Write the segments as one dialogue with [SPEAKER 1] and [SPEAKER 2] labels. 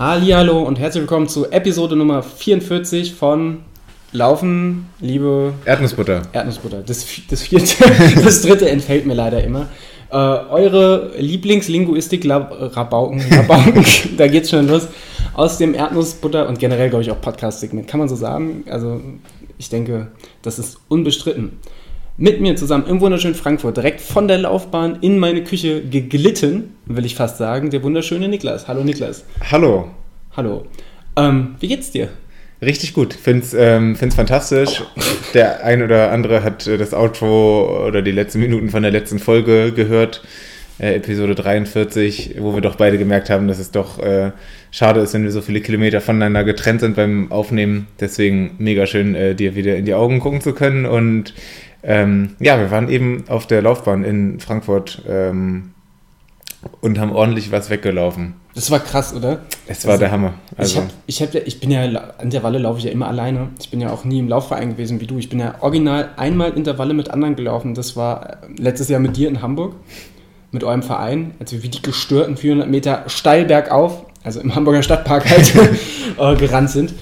[SPEAKER 1] Hallihallo und herzlich willkommen zu Episode Nummer 44 von Laufen, liebe
[SPEAKER 2] Erdnussbutter.
[SPEAKER 1] Erdnussbutter. Das, das vierte, das dritte entfällt mir leider immer. Äh, eure Lieblingslinguistik-Rabauken, Rabauken, da geht's schon los, aus dem Erdnussbutter und generell, glaube ich, auch Podcast-Segment. Kann man so sagen? Also, ich denke, das ist unbestritten. Mit mir zusammen im wunderschönen Frankfurt, direkt von der Laufbahn in meine Küche geglitten, will ich fast sagen, der wunderschöne Niklas. Hallo Niklas.
[SPEAKER 2] Hallo.
[SPEAKER 1] Hallo. Ähm, wie geht's dir?
[SPEAKER 2] Richtig gut. Find's, ähm, find's fantastisch. Der ein oder andere hat äh, das Outro oder die letzten Minuten von der letzten Folge gehört, äh, Episode 43, wo wir doch beide gemerkt haben, dass es doch äh, schade ist, wenn wir so viele Kilometer voneinander getrennt sind beim Aufnehmen. Deswegen mega schön, äh, dir wieder in die Augen gucken zu können. Und ähm, ja, wir waren eben auf der Laufbahn in Frankfurt ähm, und haben ordentlich was weggelaufen.
[SPEAKER 1] Das war krass, oder?
[SPEAKER 2] Es war
[SPEAKER 1] Also,
[SPEAKER 2] der Hammer.
[SPEAKER 1] ich, hab, ich, hab, ja- ich bin ja, Intervalle laufe ich ja immer alleine. Ich bin ja auch nie im Laufverein gewesen wie du. Ich bin ja original einmal Intervalle mit anderen gelaufen. Das war äh, letztes Jahr mit dir in Hamburg, mit eurem Verein. als wir wie die gestörten 400 Meter steil bergauf, also im Hamburger Stadtpark halt, äh, gerannt sind.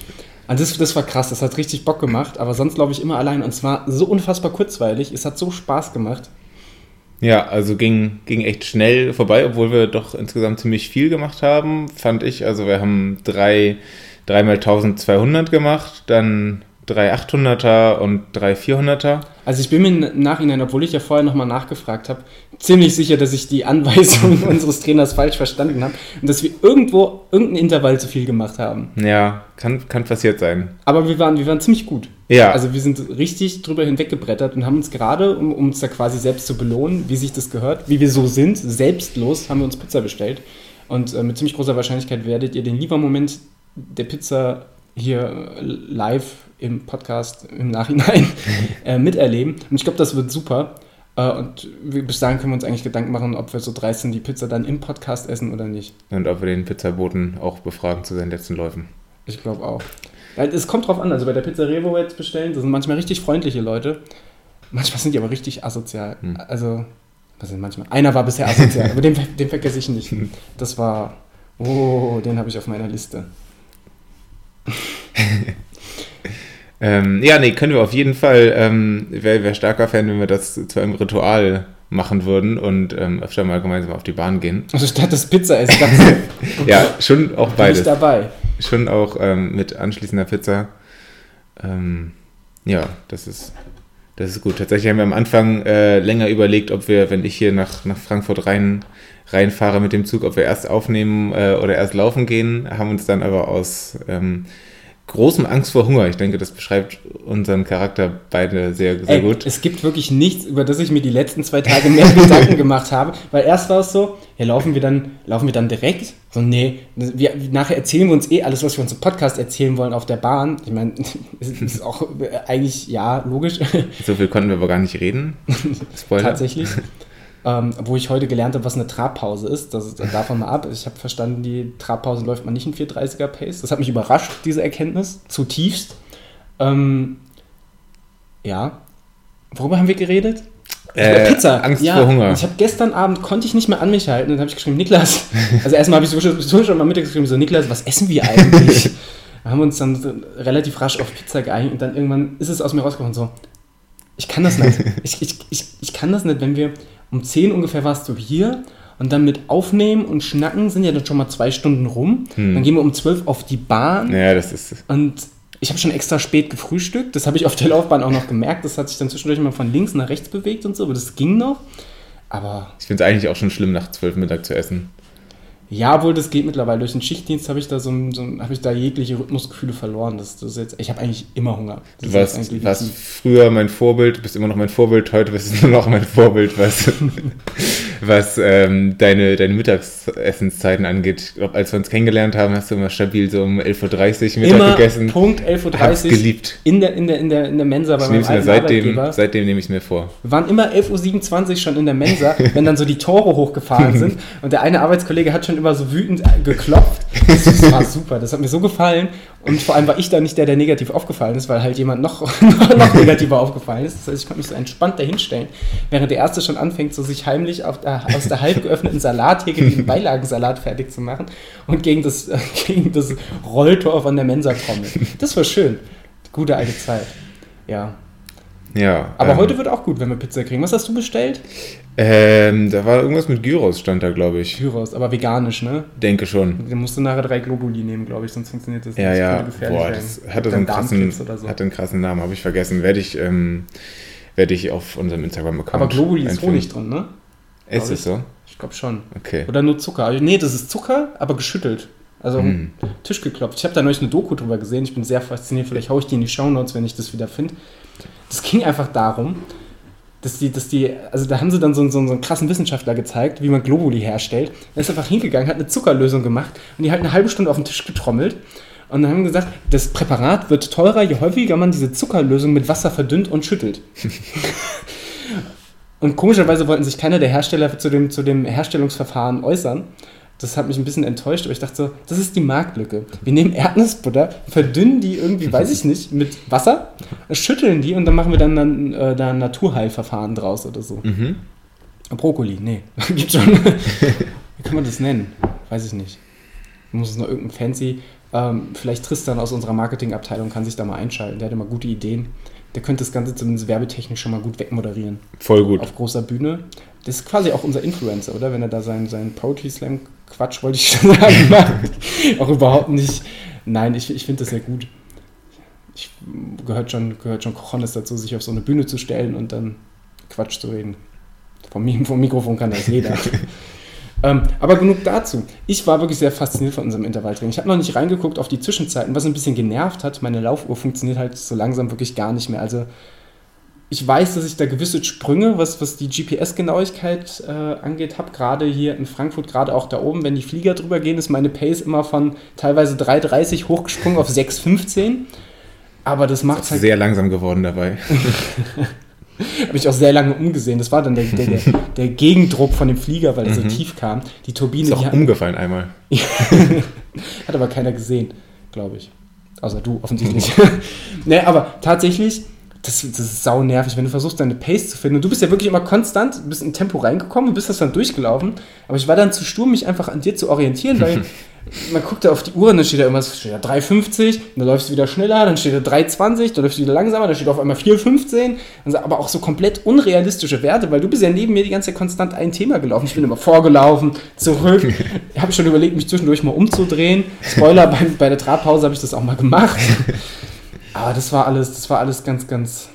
[SPEAKER 1] Und das, das war krass, das hat richtig Bock gemacht. Aber sonst laufe ich immer allein. Und es war so unfassbar kurzweilig. Es hat so Spaß gemacht.
[SPEAKER 2] Ja, also ging, ging echt schnell vorbei, obwohl wir doch insgesamt ziemlich viel gemacht haben, fand ich. Also wir haben drei, dreimal 1200 gemacht, dann drei 800er und drei 400er.
[SPEAKER 1] Also ich bin mir im Nachhinein, obwohl ich ja vorher nochmal nachgefragt habe, ziemlich sicher, dass ich die Anweisung unseres Trainers falsch verstanden habe und dass wir irgendwo irgendein Intervall zu viel gemacht haben.
[SPEAKER 2] Ja, kann, kann passiert sein.
[SPEAKER 1] Aber wir waren, wir waren ziemlich gut.
[SPEAKER 2] Ja,
[SPEAKER 1] Also wir sind richtig drüber hinweggebrettert und haben uns gerade, um, um uns da quasi selbst zu belohnen, wie sich das gehört, wie wir so sind, selbstlos, haben wir uns Pizza bestellt. Und äh, mit ziemlich großer Wahrscheinlichkeit werdet ihr den Liefermoment der Pizza hier äh, live im Podcast im Nachhinein äh, miterleben. Und ich glaube, das wird super. Äh, und wir, bis dahin können wir uns eigentlich Gedanken machen, ob wir so dreist sind, die Pizza dann im Podcast essen oder nicht.
[SPEAKER 2] und ob wir den Pizzaboten auch befragen zu seinen letzten Läufen.
[SPEAKER 1] Ich glaube auch. Es kommt drauf an, also bei der Pizzeria, wo wir jetzt bestellen, das sind manchmal richtig freundliche Leute. Manchmal sind die aber richtig asozial.
[SPEAKER 2] Hm.
[SPEAKER 1] Also, was sind manchmal? Einer war bisher asozial, aber den, den vergesse ich nicht. Das war, oh, den habe ich auf meiner Liste.
[SPEAKER 2] Ähm, ja, nee, können wir auf jeden Fall. Ähm, Wäre wär starker Fan, wenn wir das zu einem Ritual machen würden und ähm, öfter mal gemeinsam auf die Bahn gehen.
[SPEAKER 1] Also statt des Pizza essen,
[SPEAKER 2] Ja, schon auch
[SPEAKER 1] bin ich
[SPEAKER 2] beides.
[SPEAKER 1] dabei.
[SPEAKER 2] Schon auch ähm, mit anschließender Pizza. Ähm, ja, das ist, das ist gut. Tatsächlich haben wir am Anfang äh, länger überlegt, ob wir, wenn ich hier nach, nach Frankfurt rein, reinfahre mit dem Zug, ob wir erst aufnehmen äh, oder erst laufen gehen, haben uns dann aber aus ähm, großem Angst vor Hunger, ich denke, das beschreibt unseren Charakter beide sehr, sehr
[SPEAKER 1] Ey,
[SPEAKER 2] gut.
[SPEAKER 1] Es gibt wirklich nichts, über das ich mir die letzten zwei Tage mehr Gedanken gemacht habe. Weil erst war es so, ja, laufen wir dann, laufen wir dann direkt? So, nee, wir, nachher erzählen wir uns eh alles, was wir uns im Podcast erzählen wollen auf der Bahn. Ich meine, es ist auch äh, eigentlich, ja, logisch,
[SPEAKER 2] So viel konnten wir aber gar nicht reden. Spoiler.
[SPEAKER 1] tatsächlich. Ähm, wo ich heute gelernt habe, was eine Trabpause ist, das ist davon mal ab. Ich habe verstanden, die Trabpause läuft man nicht in 430er Pace. Das hat mich überrascht, diese Erkenntnis, zutiefst. Ähm, ja. Worüber haben wir geredet?
[SPEAKER 2] Äh,
[SPEAKER 1] Pizza.
[SPEAKER 2] Angst
[SPEAKER 1] ja,
[SPEAKER 2] vor Hunger.
[SPEAKER 1] und Ich habe gestern Abend konnte ich nicht mehr an mich halten. Dann habe ich geschrieben, Niklas. Also erstmal habe ich so, so schon mal mittags geschrieben, so Niklas, was essen wir eigentlich? Wir haben uns dann relativ rasch auf Pizza geeinigt und dann irgendwann ist es aus mir rausgekommen so, ich kann das nicht. Ich, ich, ich, ich kann das nicht, wenn wir um 10 ungefähr warst du hier und dann mit Aufnehmen und Schnacken sind ja dann schon mal zwei Stunden rum.
[SPEAKER 2] Hm.
[SPEAKER 1] Dann gehen wir um 12 auf die Bahn.
[SPEAKER 2] Ja, das ist.
[SPEAKER 1] Und ich habe schon extra spät gefrühstückt. Das habe ich auf der Laufbahn auch noch gemerkt. Das hat sich dann zwischendurch mal von links nach rechts bewegt und so, aber das ging noch. Aber
[SPEAKER 2] Ich finde es eigentlich auch schon schlimm, nach zwölf Mittag zu essen.
[SPEAKER 1] Ja, wohl, das geht mittlerweile. Durch den Schichtdienst habe ich da so, ein- so habe ich da jegliche Rhythmusgefühle verloren. Das, das ist jetzt, ich habe eigentlich immer Hunger. Das
[SPEAKER 2] Du warst,
[SPEAKER 1] eigentlich
[SPEAKER 2] warst früher mein Vorbild, du bist immer noch mein Vorbild, heute bist du nur noch mein Vorbild, was, was ähm, deine, deine Mittagsessenszeiten angeht. Ich glaube, als wir uns kennengelernt haben, hast du immer stabil so um 11.30 Uhr Mittag
[SPEAKER 1] immer
[SPEAKER 2] gegessen.
[SPEAKER 1] Punkt
[SPEAKER 2] Hab's
[SPEAKER 1] 11.30 Uhr
[SPEAKER 2] geliebt.
[SPEAKER 1] in der, in, der, in, der, in der Mensa bei
[SPEAKER 2] Ich
[SPEAKER 1] meinem alten
[SPEAKER 2] seitdem,
[SPEAKER 1] Arbeitgeber.
[SPEAKER 2] seitdem nehme ich es mir vor.
[SPEAKER 1] Wir waren immer 11.27 Uhr schon in der Mensa, wenn dann so die Tore hochgefahren sind. Und der eine Arbeitskollege hat schon immer so wütend äh, geklopft. Das war super, das hat mir so gefallen. Und vor allem war ich da nicht der, der negativ aufgefallen ist, weil halt jemand noch, noch negativer aufgefallen ist. Das heißt, ich konnte mich so entspannt dahinstellen, während der Erste schon anfängt, so sich heimlich der, aus der halb geöffneten Salatheke den Beilagensalat fertig zu machen und gegen das, gegen das Rolltor von der Mensa trommelt. Das war schön. Gute alte Zeit. Ja.
[SPEAKER 2] Ja.
[SPEAKER 1] Aber ähm, heute wird auch gut, wenn wir Pizza kriegen. Was hast du bestellt?
[SPEAKER 2] Ähm, da war irgendwas mit Gyros, stand da, glaube ich.
[SPEAKER 1] Gyros, aber veganisch, ne?
[SPEAKER 2] Denke schon.
[SPEAKER 1] Dann musst du nachher drei Globuli nehmen, glaube ich, sonst funktioniert das
[SPEAKER 2] ja, nicht. Ja, ja. Boah, das hatte so einen krassen, so. hatte einen krassen Namen, habe ich vergessen. Werde ich, ähm, werde ich auf unserem Instagram-Account.
[SPEAKER 1] Aber Globuli ist Honig drin, ne?
[SPEAKER 2] Ist es so?
[SPEAKER 1] Ich glaube schon.
[SPEAKER 2] Okay.
[SPEAKER 1] Oder nur Zucker. Also, nee, das ist Zucker, aber geschüttelt. Also mm. Tisch geklopft. Ich habe da neulich eine Doku drüber gesehen. Ich bin sehr fasziniert. Vielleicht haue ich die in die Shownotes, wenn ich das wieder finde. Das ging einfach darum, dass die, dass die, also da haben sie dann so, so, so einen krassen Wissenschaftler gezeigt, wie man Globuli herstellt. Er ist einfach hingegangen, hat eine Zuckerlösung gemacht und die halt eine halbe Stunde auf den Tisch getrommelt. Und dann haben gesagt, das Präparat wird teurer, je häufiger man diese Zuckerlösung mit Wasser verdünnt und schüttelt. und komischerweise wollten sich keiner der Hersteller zu dem, zu dem Herstellungsverfahren äußern. Das hat mich ein bisschen enttäuscht, aber ich dachte so, das ist die Marktlücke. Wir nehmen Erdnussbutter, verdünnen die irgendwie, weiß ich nicht, mit Wasser, schütteln die und dann machen wir dann, dann äh, da ein Naturheilverfahren draus oder so. Mhm. Brokkoli, nee, gibt schon. Wie kann man das nennen? Weiß ich nicht. Muss es noch irgendein fancy, ähm, vielleicht Tristan aus unserer Marketingabteilung kann sich da mal einschalten. Der hat immer gute Ideen. Der könnte das Ganze zumindest werbetechnisch schon mal gut wegmoderieren.
[SPEAKER 2] Voll gut.
[SPEAKER 1] Auf großer Bühne. Das ist quasi auch unser Influencer, oder? Wenn er da seinen, seinen Poetry Slam Quatsch, wollte ich schon sagen, auch überhaupt nicht. Nein, ich, ich finde das sehr gut. Ich, gehört schon, gehört schon Kochonis dazu, sich auf so eine Bühne zu stellen und dann Quatsch zu reden. Vom, vom Mikrofon kann das jeder. ähm, aber genug dazu. Ich war wirklich sehr fasziniert von unserem Intervalltraining. Ich habe noch nicht reingeguckt auf die Zwischenzeiten, was ein bisschen genervt hat. Meine Laufuhr funktioniert halt so langsam wirklich gar nicht mehr. Also ich weiß, dass ich da gewisse Sprünge, was, was die GPS-Genauigkeit äh, angeht, habe. Gerade hier in Frankfurt, gerade auch da oben, wenn die Flieger drüber gehen, ist meine Pace immer von teilweise 3,30 hochgesprungen auf 6,15. Aber das macht
[SPEAKER 2] es halt. Sehr langsam geworden dabei.
[SPEAKER 1] Habe ich auch sehr lange umgesehen. Das war dann der, der, der, der Gegendruck von dem Flieger, weil er mhm. so tief kam. Die Turbine.
[SPEAKER 2] Ist auch umgefallen einmal.
[SPEAKER 1] hat aber keiner gesehen, glaube ich. Außer du, offensichtlich. nee, aber tatsächlich das, das ist sau nervig, wenn du versuchst, deine Pace zu finden. Und du bist ja wirklich immer konstant, du bist in Tempo reingekommen und bist das dann durchgelaufen. Aber ich war dann zu stur, mich einfach an dir zu orientieren, weil man guckt da auf die Uhr und dann steht da immer steht da 3,50, dann läufst du wieder schneller, dann steht da 3,20, dann läufst du wieder langsamer, dann steht da auf einmal 4,15. Aber auch so komplett unrealistische Werte, weil du bist ja neben mir die ganze Zeit konstant ein Thema gelaufen. Ich bin immer vorgelaufen, zurück. Ich habe schon überlegt, mich zwischendurch mal umzudrehen. Spoiler, bei, bei der Trabpause habe ich das auch mal gemacht. Aber das war alles, das war alles ganz, ganz,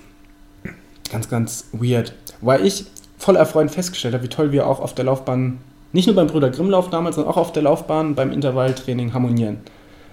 [SPEAKER 1] ganz, ganz weird. Weil ich voll erfreut festgestellt habe, wie toll wir auch auf der Laufbahn, nicht nur beim Brüder Grimmlauf damals, sondern auch auf der Laufbahn beim Intervalltraining harmonieren.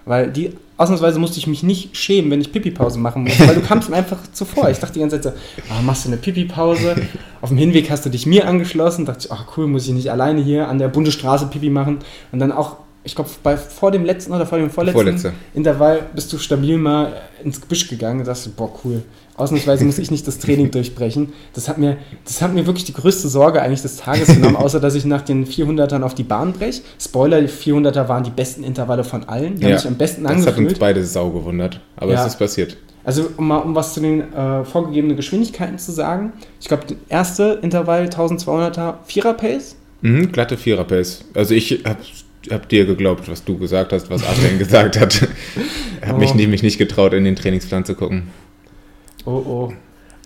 [SPEAKER 1] Weil die, ausnahmsweise musste ich mich nicht schämen, wenn ich Pipi-Pause machen musste, weil du kamst mir einfach zuvor. Ich dachte die ganze Zeit so, ah, machst du eine Pipi-Pause? Auf dem Hinweg hast du dich mir angeschlossen, dachte ich, ach cool, muss ich nicht alleine hier an der Bundesstraße Pipi machen. Und dann auch ich glaube, vor dem letzten oder vor dem vorletzten Vorletzte. Intervall bist du stabil mal ins Gebüsch gegangen und dachte, boah, cool. Ausnahmsweise muss ich nicht das Training durchbrechen. Das hat, mir, das hat mir wirklich die größte Sorge eigentlich des Tages genommen, außer dass ich nach den 400ern auf die Bahn breche. Spoiler, die 400er waren die besten Intervalle von allen. Die ja, haben sich am besten das angefühlt. Das hat uns
[SPEAKER 2] beide sau gewundert, aber ja. es ist passiert.
[SPEAKER 1] Also um mal um was zu den äh, vorgegebenen Geschwindigkeiten zu sagen. Ich glaube, der erste Intervall 1200er Vierer-Pace.
[SPEAKER 2] Mhm, glatte Vierer-Pace. Also ich habe habe dir geglaubt, was du gesagt hast, was Adrian gesagt hat. habe oh. mich nämlich nicht getraut, in den Trainingsplan zu gucken.
[SPEAKER 1] Oh, oh.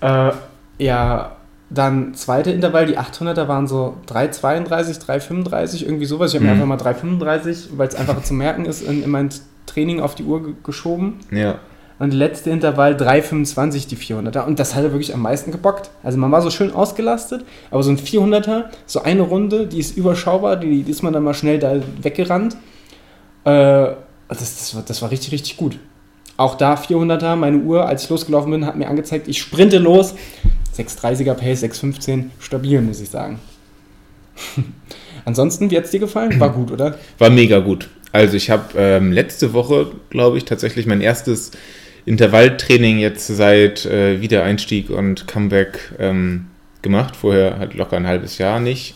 [SPEAKER 1] Äh, ja, dann zweite Intervall, die 800er waren so 3,32, 3,35, irgendwie sowas. Ich habe mhm. mir einfach mal 3,35, weil es einfacher zu merken ist, in, in mein Training auf die Uhr geschoben.
[SPEAKER 2] Ja.
[SPEAKER 1] Und letzte Intervall 3,25 die 400er. Und das hat er wirklich am meisten gebockt. Also man war so schön ausgelastet, aber so ein 400er, so eine Runde, die ist überschaubar, die, die ist man dann mal schnell da weggerannt. Äh, das, das, war, das war richtig, richtig gut. Auch da 400er, meine Uhr, als ich losgelaufen bin, hat mir angezeigt, ich sprinte los. 6,30er Pace, 6,15, stabil, muss ich sagen. Ansonsten, wie hat es dir gefallen? War gut, oder?
[SPEAKER 2] War mega gut. Also ich habe ähm, letzte Woche, glaube ich, tatsächlich mein erstes Intervalltraining jetzt seit äh, Wiedereinstieg und Comeback ähm, gemacht. Vorher halt locker ein halbes Jahr nicht.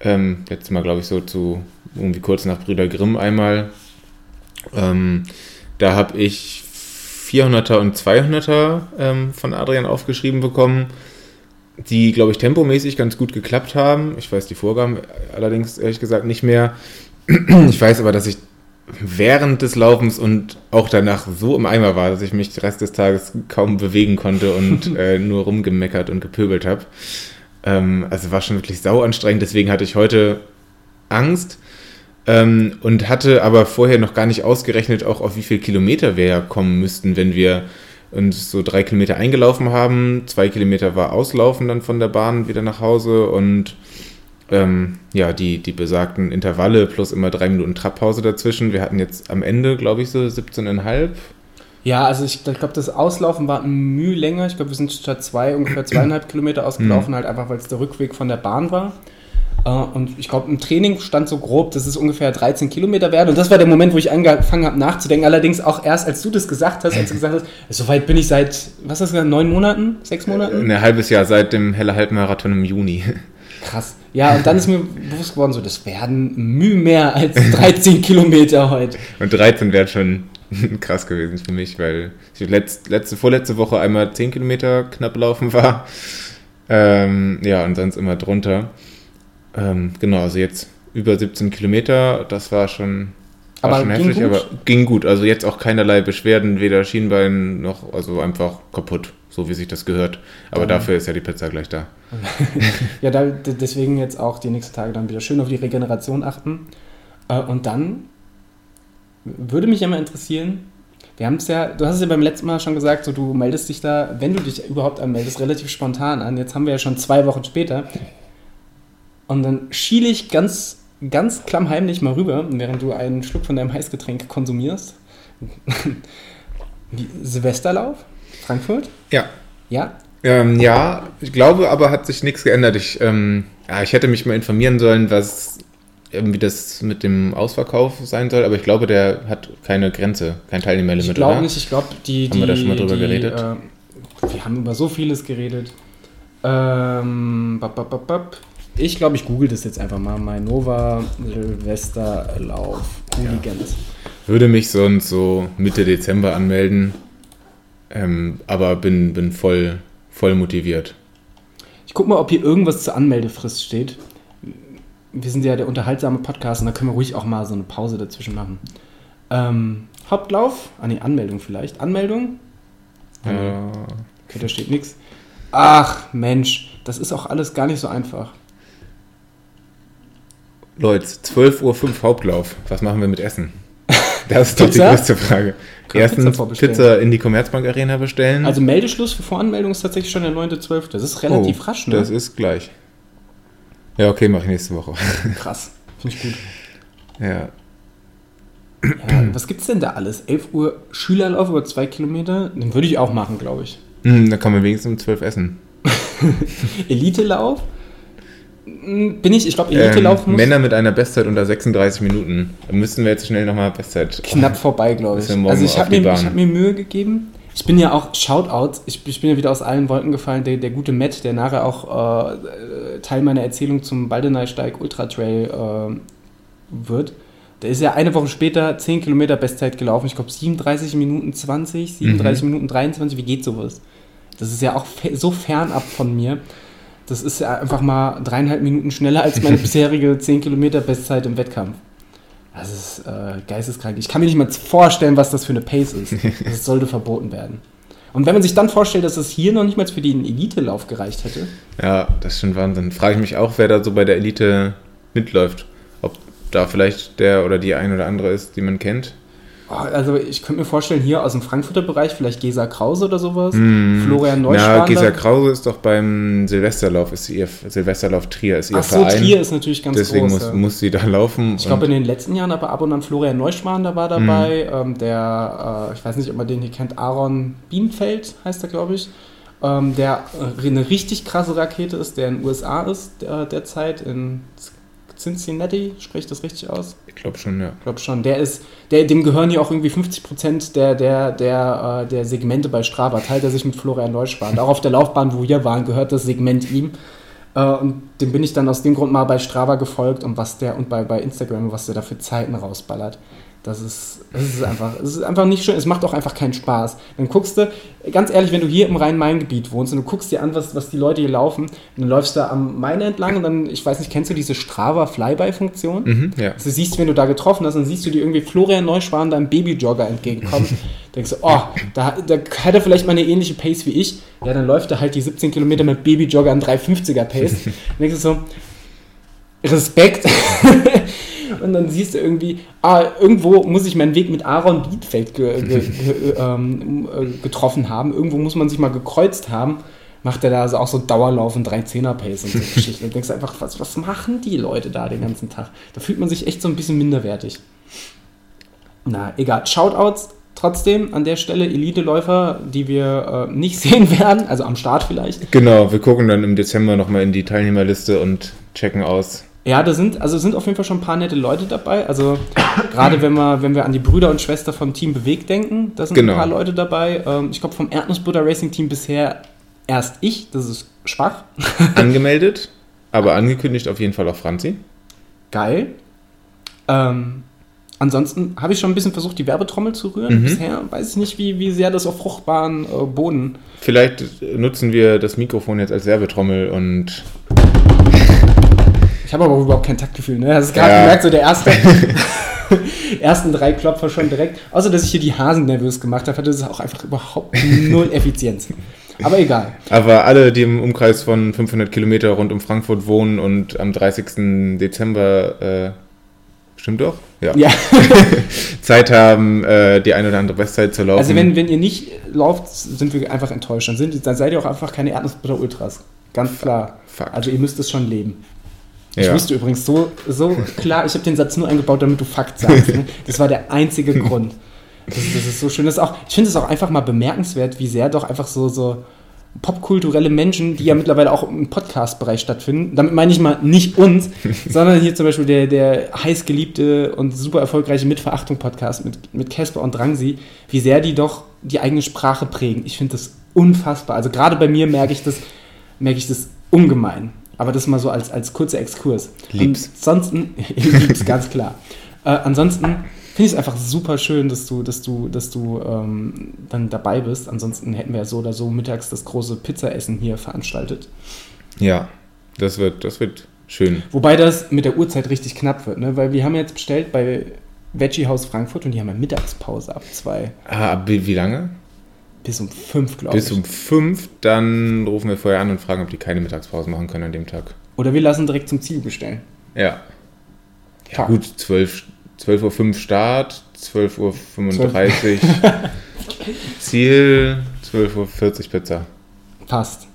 [SPEAKER 2] Ähm, letztes Mal, glaube ich, so zu irgendwie kurz nach Brüder Grimm einmal. Ähm, Da habe ich 400er und 200er ähm, von Adrian aufgeschrieben bekommen, die, glaube ich, tempomäßig ganz gut geklappt haben. Ich weiß die Vorgaben allerdings ehrlich gesagt nicht mehr. Ich weiß aber, dass ich während des Laufens und auch danach so im Eimer war, dass ich mich den Rest des Tages kaum bewegen konnte und äh, nur rumgemeckert und gepöbelt habe. Ähm, also war schon wirklich sau anstrengend. Deswegen hatte ich heute Angst ähm, und hatte aber vorher noch gar nicht ausgerechnet, auch auf wie viele Kilometer wir ja kommen müssten, wenn wir uns so drei Kilometer eingelaufen haben. Zwei Kilometer war Auslaufen dann von der Bahn wieder nach Hause und ähm, ja, die, die besagten Intervalle plus immer drei Minuten Trabpause dazwischen. Wir hatten jetzt am Ende, glaube ich, so 17,5.
[SPEAKER 1] Ja, also ich, ich glaube, das Auslaufen war Mühe länger. Ich glaube, wir sind statt zwei ungefähr zweieinhalb Kilometer ausgelaufen, mhm. halt einfach, weil es der Rückweg von der Bahn war. Äh, und ich glaube, im Training stand so grob, dass es ungefähr 13 Kilometer werden. Und das war der Moment, wo ich angefangen habe nachzudenken. Allerdings auch erst, als du das gesagt hast, als du gesagt hast, so weit bin ich seit, was hast du gesagt, neun Monaten? Sechs Monaten?
[SPEAKER 2] Ein halbes Jahr seit dem Helle Halbmarathon im Juni.
[SPEAKER 1] Krass. Ja, und dann ist mir bewusst geworden, so, das werden Mühe mehr als 13 Kilometer heute.
[SPEAKER 2] Und 13 wäre schon krass gewesen für mich, weil ich letzte, letzte, vorletzte Woche einmal 10 Kilometer knapp laufen war. Ähm, ja, und sonst immer drunter. Ähm, genau, also jetzt über 17 Kilometer, das war schon, war aber schon heftig, aber ging gut. Also jetzt auch keinerlei Beschwerden, weder Schienbein noch, also einfach kaputt, so wie sich das gehört. Aber um. dafür ist ja die Pizza gleich da.
[SPEAKER 1] ja, da, deswegen jetzt auch die nächsten Tage dann wieder schön auf die Regeneration achten. Äh, und dann würde mich ja mal interessieren, wir haben es ja, du hast es ja beim letzten Mal schon gesagt, so du meldest dich da, wenn du dich überhaupt anmeldest, relativ spontan an. Jetzt haben wir ja schon zwei Wochen später. Und dann schiele ich ganz, ganz klammheimlich mal rüber, während du einen Schluck von deinem Heißgetränk konsumierst. Silvesterlauf? Frankfurt?
[SPEAKER 2] Ja.
[SPEAKER 1] Ja?
[SPEAKER 2] Ähm, ja, ich glaube aber hat sich nichts geändert. Ich, ähm, ja, ich hätte mich mal informieren sollen, was wie das mit dem Ausverkauf sein soll, aber ich glaube, der hat keine Grenze, kein Teilnehmerlimit.
[SPEAKER 1] Ich glaube nicht, ich glaube, die.
[SPEAKER 2] Haben die, wir da schon mal drüber die, geredet?
[SPEAKER 1] Äh, wir haben über so vieles geredet. Ähm, bap, bap, bap, ich glaube, ich google das jetzt einfach mal. Mein Nova Silvesterlauf Hooligans.
[SPEAKER 2] Ja. Würde mich sonst so Mitte Dezember anmelden, ähm, aber bin, bin voll, voll motiviert.
[SPEAKER 1] Ich gucke mal, ob hier irgendwas zur Anmeldefrist steht. Wir sind ja der unterhaltsame Podcast und da können wir ruhig auch mal so eine Pause dazwischen machen. Ähm, Hauptlauf? Ah, nee, Anmeldung vielleicht. Anmeldung? Ja. Okay, da steht nichts. Ach, Mensch, das ist auch alles gar nicht so einfach.
[SPEAKER 2] Leute, 12.05 Uhr Hauptlauf. Was machen wir mit Essen? Das ist doch die größte Frage. Erstens Pizza, Pizza, in die Commerzbank Arena bestellen.
[SPEAKER 1] Also Meldeschluss für Voranmeldung ist tatsächlich schon der 9.12. Das ist relativ oh, rasch, ne?
[SPEAKER 2] Das ist gleich. Ja, okay, mache ich nächste Woche.
[SPEAKER 1] Krass, finde ich gut.
[SPEAKER 2] Ja.
[SPEAKER 1] ja was gibt's denn da alles? 11 Uhr Schülerlauf über zwei Kilometer? Den würde ich auch machen, glaube ich.
[SPEAKER 2] Mm, da kann man wenigstens um 12 essen.
[SPEAKER 1] Elite-Lauf? Bin ich, ich glaube, Elite
[SPEAKER 2] ähm, laufen muss. Männer mit einer Bestzeit unter 36 Minuten. Da müssten wir jetzt schnell nochmal Bestzeit.
[SPEAKER 1] Knapp vorbei, glaube ich. Also ich habe mir, hab mir Mühe gegeben. Ich bin ja auch, Shoutout, ich, ich bin ja wieder aus allen Wolken gefallen, der, der gute Matt, der nachher auch äh, Teil meiner Erzählung zum Baldeneysteig Ultra Trail äh, wird. Der ist ja eine Woche später 10 Kilometer Bestzeit gelaufen. Ich glaube 37 Minuten 20, 37 mhm. Minuten 23. Wie geht sowas? Das ist ja auch so fernab von mir. Das ist ja einfach mal dreieinhalb Minuten schneller als meine bisherige 10 Kilometer Bestzeit im Wettkampf. Das ist äh, geisteskrank. Ich kann mir nicht mal vorstellen, was das für eine Pace ist. Das sollte verboten werden. Und wenn man sich dann vorstellt, dass es hier noch nicht mal für den Elite-Lauf gereicht hätte.
[SPEAKER 2] Ja, das ist schon Wahnsinn. Frage ich mich auch, wer da so bei der Elite mitläuft. Ob da vielleicht der oder die ein oder andere ist, die man kennt.
[SPEAKER 1] Oh, also ich könnte mir vorstellen, hier aus dem Frankfurter Bereich vielleicht Gesa Krause oder sowas. Mm. Florian Neuschwander. Ja,
[SPEAKER 2] Gesa Krause ist doch beim Silvesterlauf, ist ihr Silvesterlauf Trier, ist ihr
[SPEAKER 1] Ach so,
[SPEAKER 2] Verein.
[SPEAKER 1] Trier ist natürlich ganz
[SPEAKER 2] Deswegen
[SPEAKER 1] groß.
[SPEAKER 2] Deswegen muss, muss sie da laufen.
[SPEAKER 1] Ich glaube in den letzten Jahren aber ab und an Florian Neuschwander war dabei. Mm. Ähm, der, äh, ich weiß nicht, ob man den hier kennt, Aaron Bienfeld heißt er, glaube ich. Ähm, der äh, eine richtig krasse Rakete ist, der in den USA ist äh, derzeit, in Cincinnati, spricht das richtig aus?
[SPEAKER 2] Ich glaube schon, ja.
[SPEAKER 1] Ich glaube schon. Der ist, der, dem gehören ja auch irgendwie 50 Prozent der, der, der, äh, der Segmente bei Strava. Teilt er sich mit Florian Neuspahn. Auch auf der Laufbahn, wo wir waren, gehört das Segment ihm. Äh, und dem bin ich dann aus dem Grund mal bei Strava gefolgt und was der und bei, bei Instagram, was der da für Zeiten rausballert. Das ist, das ist einfach, es ist einfach nicht schön. Es macht auch einfach keinen Spaß. Dann guckst du, ganz ehrlich, wenn du hier im Rhein-Main-Gebiet wohnst und du guckst dir an, was, was die Leute hier laufen, dann läufst du am Main entlang und dann, ich weiß nicht, kennst du diese Strava-Flyby-Funktion?
[SPEAKER 2] Mhm, ja.
[SPEAKER 1] Also siehst, wenn du da getroffen hast, dann siehst du dir irgendwie Florian Neuschwan, deinem Babyjogger entgegenkommen. denkst du, oh, da, da hat er vielleicht mal eine ähnliche Pace wie ich. Ja, dann läuft er halt die 17 Kilometer mit Babyjogger an 350er Pace. dann denkst du so, Respekt. und dann siehst du irgendwie, ah, irgendwo muss ich meinen Weg mit Aaron Bietfeld ge, ge, ge, ähm, äh, getroffen haben. Irgendwo muss man sich mal gekreuzt haben. Macht er da also auch so Dauerlauf und 3-10er Pace und so Geschichten. Und denkst einfach, was, was machen die Leute da den ganzen Tag? Da fühlt man sich echt so ein bisschen minderwertig. Na, egal. Shoutouts trotzdem an der Stelle Elite-Läufer, die wir äh, nicht sehen werden, also am Start vielleicht.
[SPEAKER 2] Genau, wir gucken dann im Dezember nochmal in die Teilnehmerliste und checken aus,
[SPEAKER 1] ja, da sind, also sind auf jeden Fall schon ein paar nette Leute dabei. Also gerade wenn wir, wenn wir an die Brüder und Schwester vom Team Bewegt denken, da sind genau. ein paar Leute dabei. Ähm, ich glaube vom Erdnussbutter Racing Team bisher erst ich, das ist schwach.
[SPEAKER 2] Angemeldet, aber angekündigt auf jeden Fall auch Franzi.
[SPEAKER 1] Geil. Ähm, ansonsten habe ich schon ein bisschen versucht, die Werbetrommel zu rühren. Mhm. Bisher weiß ich nicht, wie, wie sehr das auf fruchtbaren äh, Boden.
[SPEAKER 2] Vielleicht nutzen wir das Mikrofon jetzt als Werbetrommel und
[SPEAKER 1] ich habe aber überhaupt kein Taktgefühl. Ne? Das ist gerade ja. gemerkt, so der erste, ersten drei Klopfer schon direkt. Außer, dass ich hier die Hasen nervös gemacht habe, hatte das auch einfach überhaupt null Effizienz. Aber egal.
[SPEAKER 2] Aber alle, die im Umkreis von 500 Kilometer rund um Frankfurt wohnen und am 30. Dezember, äh, stimmt doch?
[SPEAKER 1] Ja. ja.
[SPEAKER 2] Zeit haben, äh, die eine oder andere Bestzeit zu laufen.
[SPEAKER 1] Also wenn, wenn ihr nicht lauft, sind wir einfach enttäuscht. Dann, sind, dann seid ihr auch einfach keine Erdnussbutter Ultras. Ganz klar. Fakt. Also ihr müsst es schon leben. Ich ja. wusste übrigens so, so klar, ich habe den Satz nur eingebaut, damit du Fakt sagst. Ne? Das war der einzige Grund. Das, das ist so schön. Das ist auch, ich finde es auch einfach mal bemerkenswert, wie sehr doch einfach so, so popkulturelle Menschen, die ja mittlerweile auch im Podcast-Bereich stattfinden, damit meine ich mal nicht uns, sondern hier zum Beispiel der, der heißgeliebte und super erfolgreiche Mitverachtung-Podcast mit, mit Casper und Drangsi, wie sehr die doch die eigene Sprache prägen. Ich finde das unfassbar. Also gerade bei mir merke ich das, merke ich das ungemein. Aber das mal so als, als kurzer Exkurs.
[SPEAKER 2] Lieb's.
[SPEAKER 1] Ansonsten, lieb's, ganz klar. Äh, ansonsten finde ich es einfach super schön, dass du, dass du, dass du ähm, dann dabei bist. Ansonsten hätten wir ja so oder so mittags das große Pizzaessen hier veranstaltet.
[SPEAKER 2] Ja, das wird, das wird schön.
[SPEAKER 1] Wobei das mit der Uhrzeit richtig knapp wird, ne? weil wir haben jetzt bestellt bei Veggie House Frankfurt und die haben ja Mittagspause ab zwei.
[SPEAKER 2] Ah, ab wie lange?
[SPEAKER 1] Bis um fünf, glaube ich.
[SPEAKER 2] Bis um fünf, dann rufen wir vorher an und fragen, ob die keine Mittagspause machen können an dem Tag.
[SPEAKER 1] Oder wir lassen direkt zum Ziel bestellen.
[SPEAKER 2] Ja. Ja, gut, 12, 12.05 Uhr Start, 12.35 Uhr Ziel, 12.40 Uhr Pizza.
[SPEAKER 1] Passt.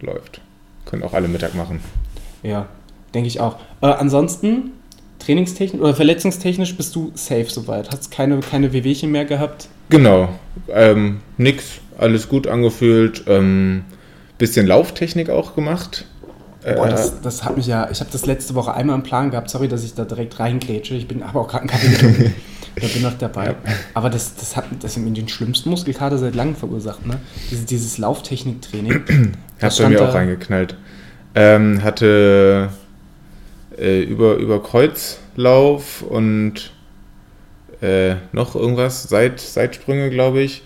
[SPEAKER 2] Läuft. Können auch alle Mittag machen.
[SPEAKER 1] Ja, denke ich auch. Äh, ansonsten, trainingstechnisch oder verletzungstechnisch bist du safe soweit. Hast keine, keine Wehwehchen mehr gehabt?
[SPEAKER 2] Genau. Ähm, nix, alles gut angefühlt. Ähm, bisschen Lauftechnik auch gemacht.
[SPEAKER 1] Boah, äh, das, das, hat mich ja, ich habe das letzte Woche einmal im Plan gehabt, sorry, dass ich da direkt reingrätsche. Ich bin aber auch gerade ein Ich bin noch dabei. Ja. Aber das, das hat das hat mir den schlimmsten Muskelkater seit langem verursacht, ne? Dieses, dieses Lauftechnik-Training.
[SPEAKER 2] Hat bei mir auch reingeknallt. Ähm, hatte äh, über, über Kreuzlauf und äh, noch irgendwas, Seit, Seitsprünge, glaube ich.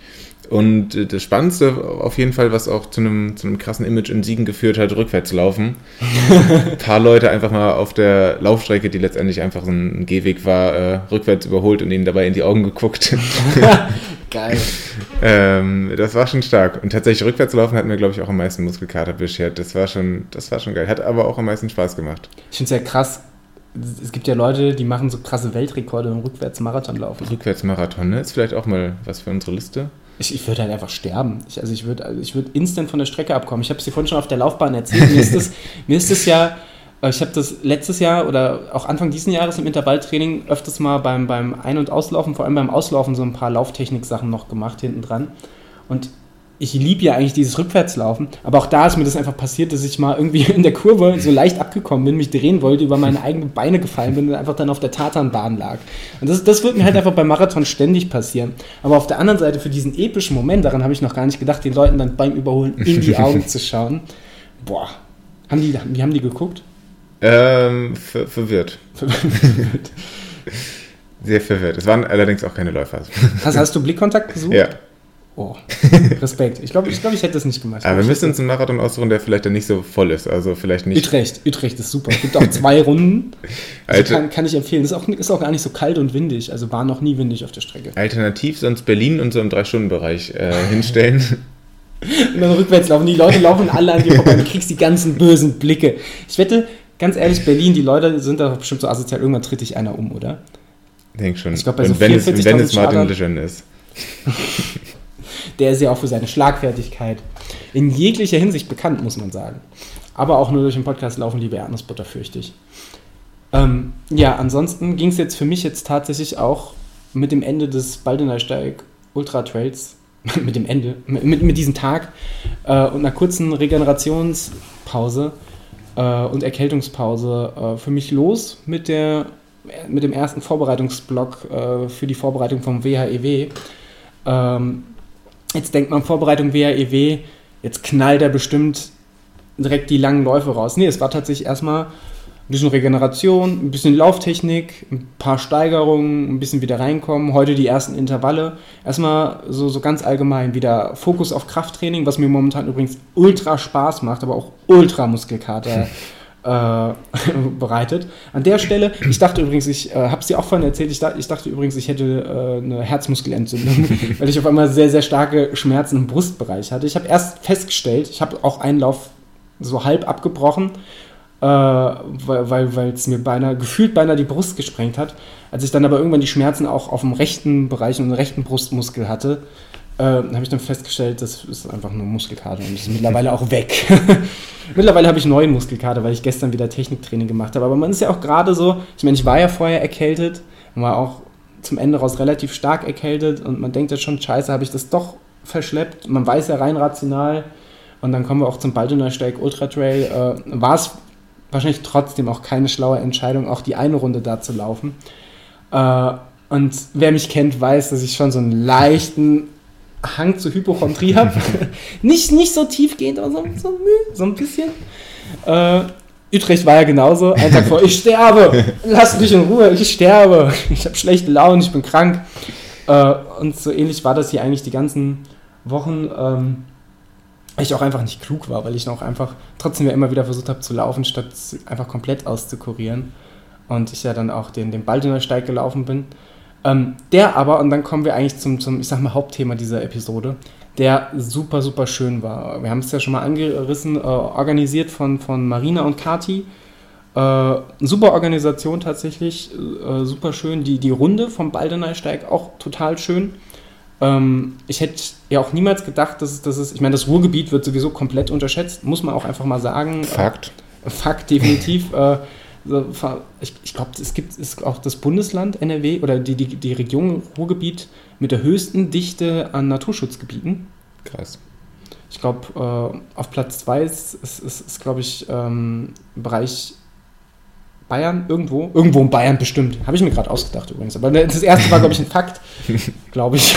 [SPEAKER 2] Und äh, das Spannendste auf jeden Fall, was auch zu einem, zu einem krassen Image in Siegen geführt hat, rückwärts laufen. ein paar Leute einfach mal auf der Laufstrecke, die letztendlich einfach so ein Gehweg war, äh, rückwärts überholt und ihnen dabei in die Augen geguckt.
[SPEAKER 1] Geil.
[SPEAKER 2] ähm, das war schon stark. Und tatsächlich rückwärts laufen hat mir, glaube ich, auch am meisten Muskelkater beschert. Das war schon, das war schon geil. Hat aber auch am meisten Spaß gemacht.
[SPEAKER 1] Ich finde es ja krass, es gibt ja Leute, die machen so krasse Weltrekorde im Rückwärtsmarathon laufen.
[SPEAKER 2] Rückwärtsmarathon, ne? Ist vielleicht auch mal was für unsere Liste.
[SPEAKER 1] Ich, ich würde halt einfach sterben. Ich, also ich würde also ich würd instant von der Strecke abkommen. Ich habe es dir vorhin schon auf der Laufbahn erzählt. Mir ist das, mir ist das ja, ich habe das letztes Jahr oder auch Anfang dieses Jahres im Intervalltraining öfters mal beim, beim Ein- und Auslaufen, vor allem beim Auslaufen, so ein paar Lauftechnik-Sachen noch gemacht hinten dran. Und ich liebe ja eigentlich dieses Rückwärtslaufen, aber auch da ist mir das einfach passiert, dass ich mal irgendwie in der Kurve so leicht abgekommen bin, mich drehen wollte, über meine eigenen Beine gefallen bin und einfach dann auf der Tatanbahn lag. Und das, das wird mir halt einfach beim Marathon ständig passieren. Aber auf der anderen Seite für diesen epischen Moment, daran habe ich noch gar nicht gedacht, den Leuten dann beim Überholen in die Augen zu schauen. Boah, haben die, wie haben die geguckt?
[SPEAKER 2] Ähm, ver verwirrt. verwirrt. sehr verwirrt. Es waren allerdings auch keine Läufer.
[SPEAKER 1] Hast, hast du Blickkontakt gesucht?
[SPEAKER 2] Ja.
[SPEAKER 1] Oh, Respekt. Ich glaube, ich, glaub, ich hätte das nicht gemacht.
[SPEAKER 2] Aber wir müssen uns einen Marathon aussuchen, der vielleicht dann nicht so voll ist. Also vielleicht nicht.
[SPEAKER 1] Utrecht, Utrecht ist super. Es gibt auch zwei Runden. Also kann, kann ich empfehlen. Ist auch, ist auch gar nicht so kalt und windig. Also war noch nie windig auf der Strecke.
[SPEAKER 2] Alternativ sonst Berlin und so im Drei-Stunden-Bereich äh, hinstellen.
[SPEAKER 1] Und dann rückwärts laufen. Die Leute laufen alle an dir vorbei. Du kriegst die ganzen bösen Blicke. Ich wette, ganz ehrlich, Berlin, die Leute sind da bestimmt so asozial. Irgendwann tritt dich einer um, oder?
[SPEAKER 2] Denk schon.
[SPEAKER 1] Ich glaub, bei so
[SPEAKER 2] wenn es, wenn
[SPEAKER 1] 44.000
[SPEAKER 2] es Martin Lejeune ist.
[SPEAKER 1] Der ist ja auch für seine Schlagfertigkeit in jeglicher Hinsicht bekannt, muss man sagen. Aber auch nur durch den Podcast laufen liebe Erdnussbutter, fürchte ich. Ähm, ja, ansonsten ging es jetzt für mich jetzt tatsächlich auch mit dem Ende des Baldenersteig Ultra Trails, mit dem Ende, mit, mit diesem Tag äh, und einer kurzen Regenerationspause äh, und Erkältungspause äh, für mich los mit, der, mit dem ersten Vorbereitungsblock äh, für die Vorbereitung vom WHEW. Ähm, jetzt denkt man, Vorbereitung WHEW, jetzt knallt er bestimmt direkt die langen Läufe raus. Nee, es war tatsächlich erstmal ein bisschen Regeneration, ein bisschen Lauftechnik, ein paar Steigerungen, ein bisschen wieder reinkommen. Heute die ersten Intervalle. Erstmal so, so ganz allgemein wieder Fokus auf Krafttraining, was mir momentan übrigens ultra Spaß macht, aber auch ultra Muskelkater äh, bereitet. An der Stelle, ich dachte übrigens, ich äh, habe es dir auch vorhin erzählt, ich, da, ich dachte übrigens, ich hätte äh, eine Herzmuskelentzündung, weil ich auf einmal sehr, sehr starke Schmerzen im Brustbereich hatte. Ich habe erst festgestellt, ich habe auch einen Lauf so halb abgebrochen, äh, weil es mir beinahe, gefühlt beinahe die Brust gesprengt hat. Als ich dann aber irgendwann die Schmerzen auch auf dem rechten Bereich und dem rechten Brustmuskel hatte, äh, habe ich dann festgestellt, das ist einfach nur Muskelkater und ist mittlerweile auch weg. mittlerweile habe ich neuen Muskelkater, weil ich gestern wieder Techniktraining gemacht habe. Aber man ist ja auch gerade so, ich meine, ich war ja vorher erkältet und war auch zum Ende raus relativ stark erkältet und man denkt ja schon, scheiße, habe ich das doch verschleppt. Man weiß ja rein rational und dann kommen wir auch zum Baldener Steig Ultra Trail. Äh, war es wahrscheinlich trotzdem auch keine schlaue Entscheidung, auch die eine Runde da zu laufen. Äh, und wer mich kennt, weiß, dass ich schon so einen leichten Hang zur Hypochondrie habe. nicht, nicht so tiefgehend, aber so, so, so ein bisschen. Äh, Utrecht war ja genauso. Ein Tag vor, ich sterbe, lass mich in Ruhe, ich sterbe. Ich habe schlechte Laune, ich bin krank. Äh, und so ähnlich war das hier eigentlich die ganzen Wochen. Ähm, ich auch einfach nicht klug war, weil ich noch einfach trotzdem ja immer wieder versucht habe zu laufen, statt einfach komplett auszukurieren. Und ich ja dann auch den, den Baldener Steig gelaufen bin. Ähm, der aber, und dann kommen wir eigentlich zum, zum, ich sag mal, Hauptthema dieser Episode, der super, super schön war. Wir haben es ja schon mal angerissen, äh, organisiert von, von Marina und Kati. Äh, super Organisation tatsächlich, äh, super schön. Die, die Runde vom Baldener Steig auch total schön. Ähm, ich hätte ja auch niemals gedacht, dass es, dass es, ich meine, das Ruhrgebiet wird sowieso komplett unterschätzt, muss man auch einfach mal sagen.
[SPEAKER 2] Fakt.
[SPEAKER 1] Äh, Fakt, definitiv. äh, ich ich glaube, es gibt ist auch das Bundesland NRW oder die, die, die Region Ruhrgebiet mit der höchsten Dichte an Naturschutzgebieten.
[SPEAKER 2] Krass.
[SPEAKER 1] Ich glaube, äh, auf Platz 2 ist, ist, ist, ist glaube ich, ähm, Bereich Bayern irgendwo. Irgendwo in Bayern bestimmt. Habe ich mir gerade ausgedacht übrigens. Aber das erste war, glaube ich, ein Fakt. glaube ich.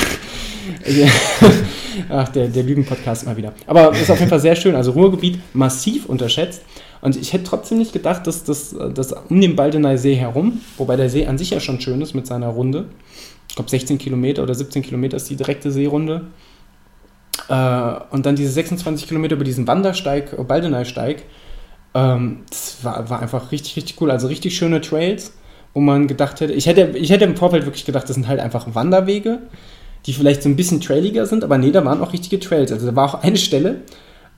[SPEAKER 1] Ach, der, der Lügen-Podcast mal wieder. Aber ist auf jeden Fall sehr schön. Also Ruhrgebiet massiv unterschätzt. Und ich hätte trotzdem nicht gedacht, dass das dass um den Baldener See herum, wobei der See an sich ja schon schön ist mit seiner Runde. Ich glaube 16 Kilometer oder 17 Kilometer ist die direkte Seerunde. Äh, und dann diese 26 Kilometer über diesen Wandersteig, äh, Baldeneysteig, ähm, das war, war einfach richtig, richtig cool. Also richtig schöne Trails, wo man gedacht hätte, ich hätte, ich hätte im Vorfeld wirklich gedacht, das sind halt einfach Wanderwege, die vielleicht so ein bisschen trailiger sind, aber nee, da waren auch richtige Trails. Also da war auch eine Stelle,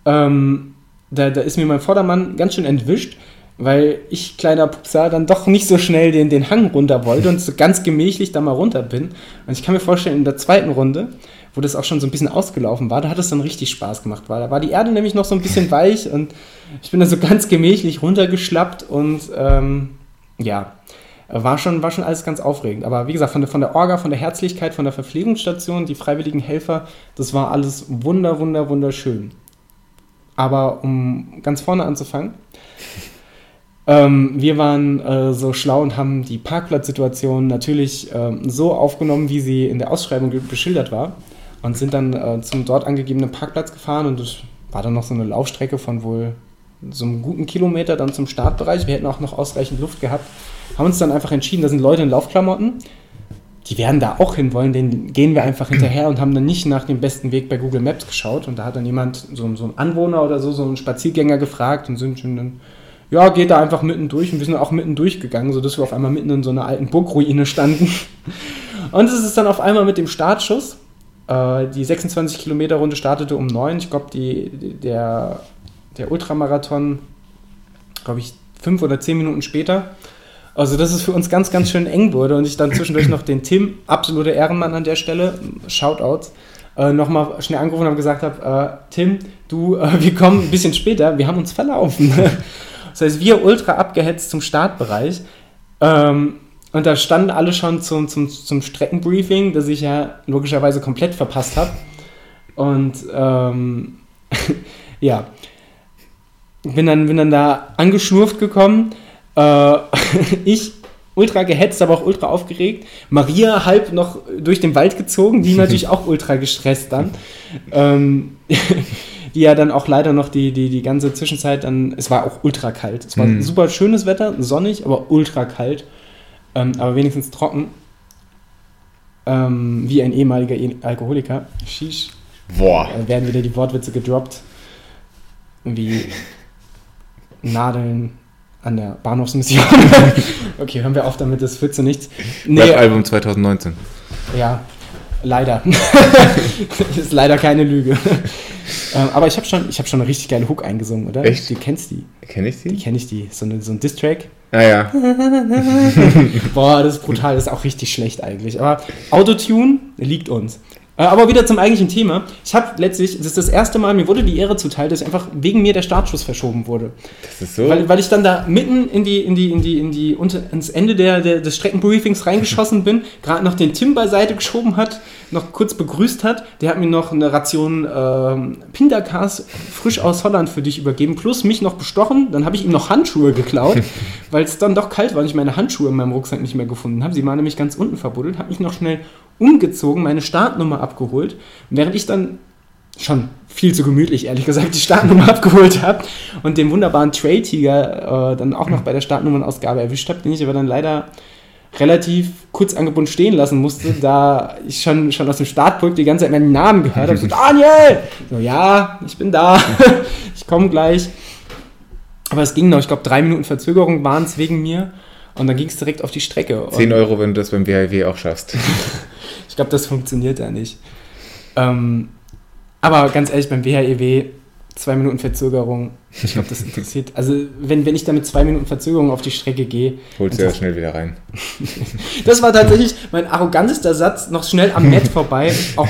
[SPEAKER 1] ähm, da, da ist mir mein Vordermann ganz schön entwischt, weil ich, kleiner Pupser, dann doch nicht so schnell den, den Hang runter wollte und so ganz gemächlich da mal runter bin. Und ich kann mir vorstellen, in der zweiten Runde, wo das auch schon so ein bisschen ausgelaufen war, da hat es dann richtig Spaß gemacht, weil da war die Erde nämlich noch so ein bisschen weich und ich bin da so ganz gemächlich runtergeschlappt und ähm, ja, war schon, war schon alles ganz aufregend. Aber wie gesagt, von der, von der Orga, von der Herzlichkeit, von der Verpflegungsstation, die freiwilligen Helfer, das war alles wunder, wunder, wunderschön. Aber um ganz vorne anzufangen, ähm, wir waren äh, so schlau und haben die Parkplatzsituation natürlich ähm, so aufgenommen, wie sie in der Ausschreibung ge- beschildert war. Und sind dann äh, zum dort angegebenen Parkplatz gefahren und es war dann noch so eine Laufstrecke von wohl so einem guten Kilometer dann zum Startbereich. Wir hätten auch noch ausreichend Luft gehabt. Haben uns dann einfach entschieden, da sind Leute in Laufklamotten. die werden da auch hinwollen, den gehen wir einfach hinterher und haben dann nicht nach dem besten Weg bei Google Maps geschaut. Und da hat dann jemand, so, so ein Anwohner oder so, so einen Spaziergänger gefragt und sind schon dann, ja, geht da einfach mitten durch. Und wir sind auch mitten durchgegangen, sodass wir auf einmal mitten in so einer alten Burgruine standen. Und es ist dann auf einmal mit dem Startschuss. Äh, die 26 Kilometer Runde startete um 9. Ich glaube, der, der Ultramarathon, glaube ich, fünf oder zehn Minuten später. Also, dass es für uns ganz, ganz schön eng wurde und ich dann zwischendurch noch den Tim, absoluter Ehrenmann an der Stelle, Shoutouts, äh, nochmal schnell angerufen und gesagt habe: äh, Tim, du, äh, wir kommen ein bisschen später, wir haben uns verlaufen. das heißt, wir ultra abgehetzt zum Startbereich. Ähm, und da standen alle schon zum, zum, zum Streckenbriefing, das ich ja logischerweise komplett verpasst habe. Und ähm, ja, bin dann, bin dann da angeschnurft gekommen. Äh, ich ultra gehetzt, aber auch ultra aufgeregt. Maria halb noch durch den Wald gezogen, die natürlich auch ultra gestresst dann. Ähm, die ja dann auch leider noch die, die, die ganze Zwischenzeit dann, es war auch ultra kalt. Es war mhm. super schönes Wetter, sonnig, aber ultra kalt. Ähm, aber wenigstens trocken. Ähm, wie ein ehemaliger e Alkoholiker. Shish. Boah. Da werden wieder die Wortwitze gedroppt. Wie Nadeln an der Bahnhofsmission. okay, hören wir auf damit, das führt zu nichts.
[SPEAKER 2] Nee, Album 2019.
[SPEAKER 1] Ja, leider. ist leider keine Lüge. ähm, aber ich habe schon, hab schon eine richtig geile Hook eingesungen, oder?
[SPEAKER 2] Echt?
[SPEAKER 1] Du kennst die.
[SPEAKER 2] Kenn ich die?
[SPEAKER 1] Die kenne ich die. So, eine, so ein Diss-Track.
[SPEAKER 2] Ah ja.
[SPEAKER 1] Boah, das ist brutal, das ist auch richtig schlecht eigentlich. Aber Autotune liegt uns. Äh, aber wieder zum eigentlichen Thema. Ich habe letztlich, das ist das erste Mal, mir wurde die Ehre zuteil, dass einfach wegen mir der Startschuss verschoben wurde.
[SPEAKER 2] Das ist so.
[SPEAKER 1] Weil, weil ich dann da mitten in die, in die, in die, in die, unter, ins Ende der, der, des Streckenbriefings reingeschossen bin, gerade noch den Tim beiseite geschoben hat, noch kurz begrüßt hat. Der hat mir noch eine Ration ähm, Pindakas frisch aus Holland für dich übergeben, plus mich noch bestochen. Dann habe ich ihm noch Handschuhe geklaut, weil es dann doch kalt war und ich meine Handschuhe in meinem Rucksack nicht mehr gefunden habe. Sie waren nämlich ganz unten verbuddelt, habe mich noch schnell umgezogen, meine Startnummer abgeholt. Und während ich dann schon viel zu gemütlich, ehrlich gesagt, die Startnummer abgeholt habe und den wunderbaren Trail-Tiger äh, dann auch noch bei der Startnummernausgabe erwischt habe, den ich aber dann leider relativ kurz angebunden stehen lassen musste, da ich schon, schon aus dem Startpunkt die ganze Zeit meinen Namen gehört habe. So, Daniel! So, ja, ich bin da. ich komme gleich. Aber es ging noch, ich glaube, drei Minuten Verzögerung waren es wegen mir. Und dann ging es direkt auf die Strecke.
[SPEAKER 2] 10 Euro, wenn du das beim WHW auch schaffst.
[SPEAKER 1] ich glaube, das funktioniert ja nicht. Ähm, aber ganz ehrlich, beim WHEW zwei Minuten Verzögerung. Ich glaube, das interessiert. Also, wenn, wenn ich da mit zwei Minuten Verzögerung auf die Strecke gehe.
[SPEAKER 2] Holst du ja schnell wieder rein.
[SPEAKER 1] das war tatsächlich mein arrogantester Satz, noch schnell am Net vorbei. Auch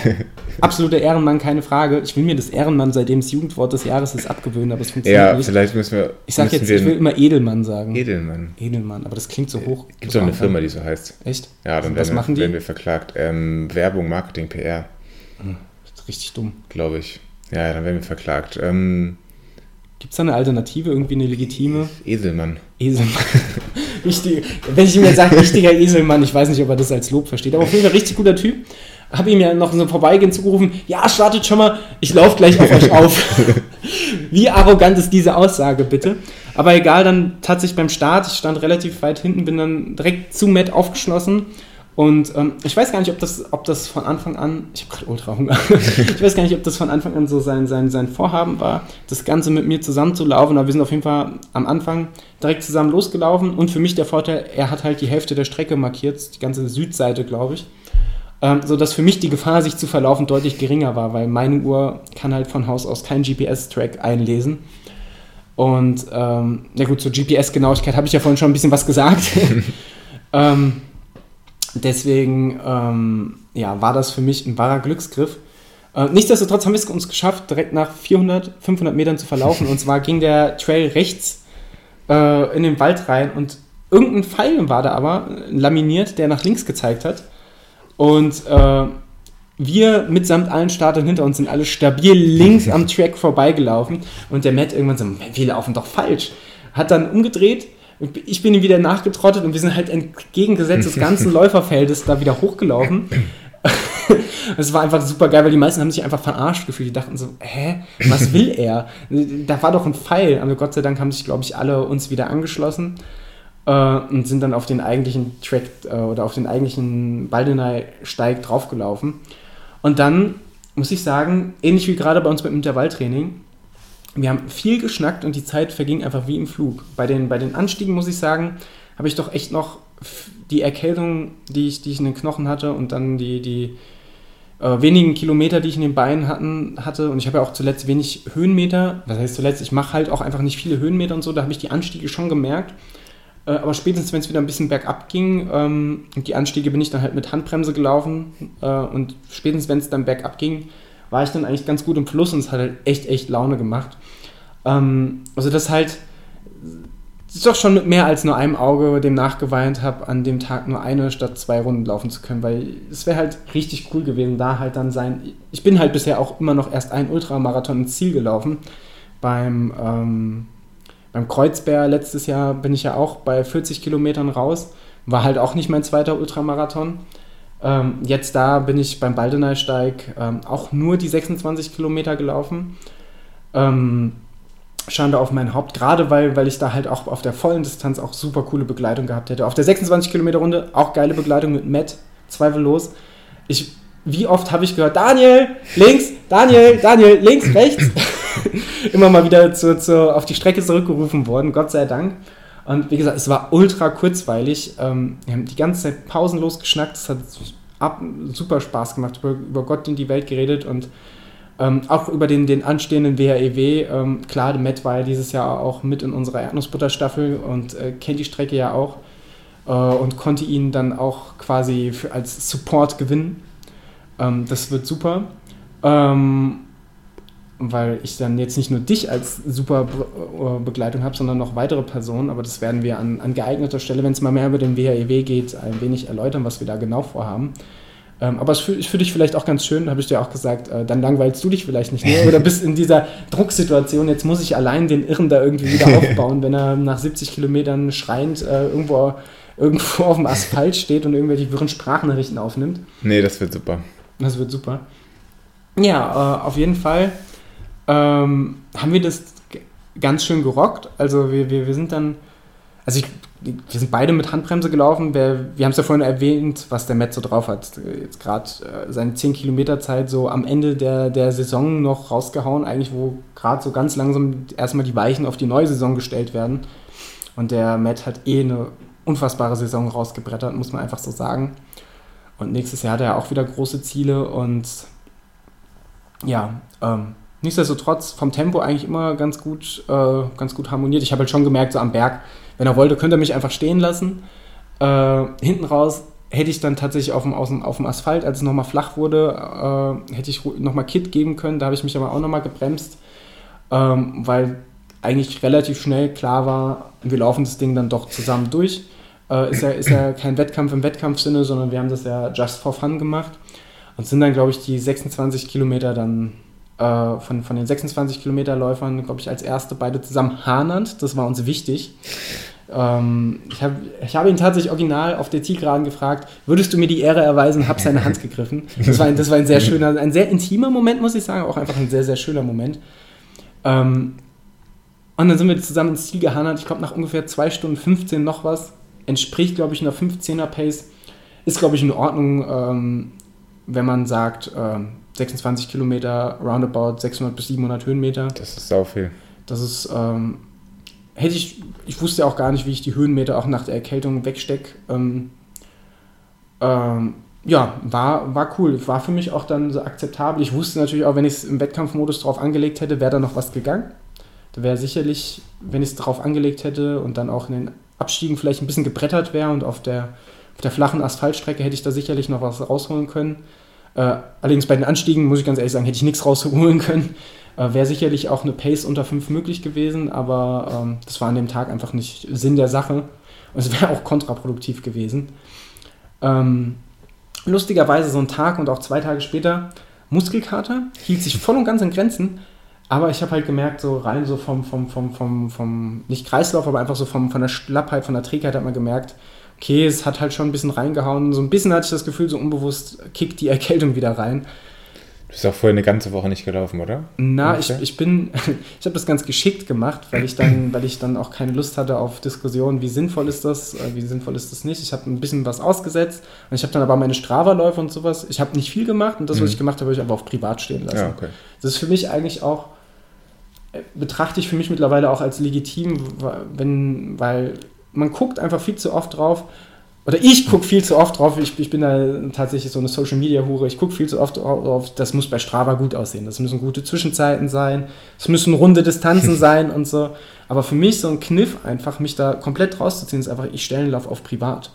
[SPEAKER 1] absoluter Ehrenmann, keine Frage. Ich will mir das Ehrenmann, seitdem es Jugendwort des Jahres ist, abgewöhnen, aber es funktioniert
[SPEAKER 2] ja,
[SPEAKER 1] nicht.
[SPEAKER 2] Ja, vielleicht müssen wir.
[SPEAKER 1] Ich sag jetzt, ich will immer Edelmann sagen.
[SPEAKER 2] Edelmann.
[SPEAKER 1] Edelmann, aber das klingt so hoch.
[SPEAKER 2] Gibt es auch eine Firma, die so heißt.
[SPEAKER 1] Echt?
[SPEAKER 2] Ja, dann werden, wir, werden wir verklagt. Ähm, Werbung, Marketing, PR.
[SPEAKER 1] Hm, richtig dumm.
[SPEAKER 2] Glaube ich. Ja, dann werden wir verklagt. Ähm,
[SPEAKER 1] Gibt es da eine Alternative, irgendwie eine legitime?
[SPEAKER 2] Eselmann.
[SPEAKER 1] Eselmann. Richtig, wenn ich ihm jetzt sage, richtiger Eselmann, ich weiß nicht, ob er das als Lob versteht, aber auf jeden Fall richtig guter Typ. Habe ihm ja noch so vorbeigehend zugerufen, ja, startet schon mal, ich laufe gleich auf euch auf. Wie arrogant ist diese Aussage, bitte? Aber egal, dann tatsächlich beim Start, ich stand relativ weit hinten, bin dann direkt zu Matt aufgeschlossen und ähm, ich weiß gar nicht, ob das, ob das von Anfang an, ich habe gerade ultra Hunger, ich weiß gar nicht, ob das von Anfang an so sein, sein, sein Vorhaben war, das Ganze mit mir zusammen zu laufen, aber wir sind auf jeden Fall am Anfang direkt zusammen losgelaufen und für mich der Vorteil, er hat halt die Hälfte der Strecke markiert, die ganze Südseite, glaube ich. Ähm, sodass für mich die Gefahr, sich zu verlaufen, deutlich geringer war, weil meine Uhr kann halt von Haus aus keinen GPS-Track einlesen. Und ähm, ja gut, zur GPS-Genauigkeit habe ich ja vorhin schon ein bisschen was gesagt. ähm, Deswegen ähm, ja, war das für mich ein wahrer Glücksgriff. Äh, nichtsdestotrotz haben wir es uns geschafft, direkt nach 400, 500 Metern zu verlaufen. Und zwar ging der Trail rechts äh, in den Wald rein und irgendein Pfeil war da aber laminiert, der nach links gezeigt hat. Und äh, wir mitsamt allen Startern hinter uns sind alle stabil links am Track vorbeigelaufen. Und der Matt irgendwann so, wir laufen doch falsch. Hat dann umgedreht ich bin ihm wieder nachgetrottet und wir sind halt entgegengesetzt des ganzen Läuferfeldes da wieder hochgelaufen. Es war einfach super geil, weil die meisten haben sich einfach verarscht gefühlt. Die dachten so, hä, was will er? Da war doch ein Pfeil. Aber Gott sei Dank haben sich, glaube ich, alle uns wieder angeschlossen. äh, und sind dann auf den eigentlichen Track äh, oder auf den eigentlichen Baldeney-Steig draufgelaufen. Und dann muss ich sagen, ähnlich wie gerade bei uns beim Intervalltraining, wir haben viel geschnackt und die Zeit verging einfach wie im Flug. Bei den, bei den Anstiegen muss ich sagen, habe ich doch echt noch die Erkältung, die ich, die ich in den Knochen hatte und dann die, die äh, wenigen Kilometer, die ich in den Beinen hatten, hatte. Und ich habe ja auch zuletzt wenig Höhenmeter. Was heißt zuletzt? Ich mache halt auch einfach nicht viele Höhenmeter und so. Da habe ich die Anstiege schon gemerkt. Äh, aber spätestens, wenn es wieder ein bisschen bergab ging, ähm, die Anstiege bin ich dann halt mit Handbremse gelaufen. Äh, und spätestens, wenn es dann bergab ging, war ich dann eigentlich ganz gut im Fluss und es hat halt echt, echt Laune gemacht. Ähm, also das halt, das ist doch schon mit mehr als nur einem Auge dem nachgeweint habe, an dem Tag nur eine statt zwei Runden laufen zu können, weil es wäre halt richtig cool gewesen, da halt dann sein. Ich bin halt bisher auch immer noch erst ein Ultramarathon ins Ziel gelaufen. Beim, ähm, beim Kreuzbär letztes Jahr bin ich ja auch bei 40 Kilometern raus. War halt auch nicht mein zweiter Ultramarathon. Ähm, jetzt da bin ich beim Baldeneysteig ähm, auch nur die 26 Kilometer gelaufen. Ähm, Schande auf mein Haupt, gerade weil, weil ich da halt auch auf der vollen Distanz auch super coole Begleitung gehabt hätte. Auf der 26 Kilometer Runde auch geile Begleitung mit Matt, zweifellos. Ich, wie oft habe ich gehört, Daniel, links, Daniel, Daniel, links, rechts. Immer mal wieder zu, zu, auf die Strecke zurückgerufen worden, Gott sei Dank. Und wie gesagt, es war ultra kurzweilig. Ähm, wir haben die ganze Zeit pausenlos geschnackt. Es hat super Spaß gemacht, über, Gott in die Welt geredet und ähm, auch über den, den anstehenden WHEW. E ähm, klar, der Matt war ja dieses Jahr auch mit in unserer Erdnussbutterstaffel und äh, kennt die Strecke ja auch äh, und konnte ihn dann auch quasi als Support gewinnen. Das wird super. Weil ich dann jetzt nicht nur dich als super äh, Begleitung habe, sondern noch weitere Personen. Aber das werden wir an, an geeigneter Stelle, wenn es mal mehr über den WHEW e geht, ein wenig erläutern, was wir da genau vorhaben. Ähm, aber es ist für dich vielleicht auch ganz schön, habe ich dir auch gesagt, äh, dann langweilst du dich vielleicht nicht mehr oder bist in dieser Drucksituation, jetzt muss ich allein den Irren da irgendwie wieder aufbauen, wenn er nach 70 Kilometern schreiend äh, irgendwo, irgendwo auf dem Asphalt steht und irgendwelche wirren Sprachnachrichten aufnimmt.
[SPEAKER 2] Nee, das wird super.
[SPEAKER 1] Das wird super. Ja, äh, auf jeden Fall ähm, haben wir das ganz schön gerockt. Also wir, wir, wir sind dann, also ich, wir sind beide mit Handbremse gelaufen. Wir, wir haben es ja vorhin erwähnt, was der Matt so drauf hat. Jetzt gerade äh, seine 10 Kilometer Zeit so am Ende der, der Saison noch rausgehauen, eigentlich wo gerade so ganz langsam erstmal die Weichen auf die neue Saison gestellt werden. Und der Matt hat eh eine unfassbare Saison rausgebrettert, muss man einfach so sagen. Und nächstes Jahr hat er auch wieder große Ziele und ja, ähm, nichtsdestotrotz vom Tempo eigentlich immer ganz gut, äh, ganz gut harmoniert. Ich habe halt schon gemerkt, so am Berg, wenn er wollte, könnte er mich einfach stehen lassen. Äh, hinten raus hätte ich dann tatsächlich auf dem, auf dem, Asphalt, als es nochmal flach wurde, äh, hätte ich nochmal Kit geben können. Da habe ich mich aber auch nochmal gebremst, ähm, weil eigentlich relativ schnell klar war, wir laufen das Ding dann doch zusammen durch. Äh, ist, ja, ist ja kein Wettkampf im Wettkampfsinne, sondern wir haben das ja just for fun gemacht und sind dann, glaube ich, die 26 Kilometer dann äh, von, von den 26 Kilometerläufern, glaube ich, als erste beide zusammen Hanand. Das war uns wichtig. Ähm, ich habe ich hab ihn tatsächlich original auf der Zielgeraden gefragt, würdest du mir die Ehre erweisen, habe seine Hand gegriffen. Das war, ein, das war ein sehr schöner, ein sehr intimer Moment, muss ich sagen, auch einfach ein sehr, sehr schöner Moment. Ähm, und dann sind wir zusammen ins Ziel gehandelt. Ich glaube, nach ungefähr 2 Stunden 15 noch was. Entspricht, glaube ich, einer 15er Pace. Ist, glaube ich, in Ordnung, ähm, wenn man sagt, ähm, 26 Kilometer, roundabout 600 bis 700 Höhenmeter.
[SPEAKER 2] Das ist sau viel.
[SPEAKER 1] Das ist, ähm, hätte ich, ich wusste auch gar nicht, wie ich die Höhenmeter auch nach der Erkältung wegstecke. Ähm, ähm, ja, war, war cool. War für mich auch dann so akzeptabel. Ich wusste natürlich auch, wenn ich es im Wettkampfmodus drauf angelegt hätte, wäre da noch was gegangen. Da wäre sicherlich, wenn ich es drauf angelegt hätte und dann auch in den Abstiegen vielleicht ein bisschen gebrettert wäre und auf der, auf der flachen Asphaltstrecke hätte ich da sicherlich noch was rausholen können. Äh, allerdings bei den Anstiegen, muss ich ganz ehrlich sagen, hätte ich nichts rausholen können. Äh, Wäre sicherlich auch eine Pace unter 5 möglich gewesen, aber ähm, das war an dem Tag einfach nicht Sinn der Sache. Und es wäre auch kontraproduktiv gewesen. Ähm, lustigerweise so ein Tag und auch zwei Tage später Muskelkater, hielt sich voll und ganz in Grenzen. Aber ich habe halt gemerkt, so rein so vom, vom, vom, vom, vom, nicht Kreislauf, aber einfach so vom, von der Schlappheit, von der Trägheit hat man gemerkt, okay, es hat halt schon ein bisschen reingehauen. So ein bisschen hatte ich das Gefühl, so unbewusst kickt die Erkältung wieder rein.
[SPEAKER 2] Du bist auch vorher eine ganze Woche nicht gelaufen, oder?
[SPEAKER 1] Na, ich, ich bin, ich habe das ganz geschickt gemacht, weil ich dann, weil ich dann auch keine Lust hatte auf Diskussionen, wie sinnvoll ist das, äh, wie sinnvoll ist das nicht. Ich habe ein bisschen was ausgesetzt und ich habe dann aber meine Strava-Läufe und sowas. Ich habe nicht viel gemacht und das, was mhm. ich gemacht habe, habe ich aber auf privat stehen lassen. Ja, okay. Das ist für mich eigentlich auch, äh, betrachte ich für mich mittlerweile auch als legitim, wenn, weil man guckt einfach viel zu oft drauf, oder ich gucke viel zu oft drauf, ich, ich bin da tatsächlich so eine Social Media Hure, ich gucke viel zu oft drauf, das muss bei Strava gut aussehen, das müssen gute Zwischenzeiten sein, es müssen runde Distanzen sein und so. Aber für mich so ein Kniff einfach, mich da komplett rauszuziehen, ist einfach, ich stelle den Lauf auf privat.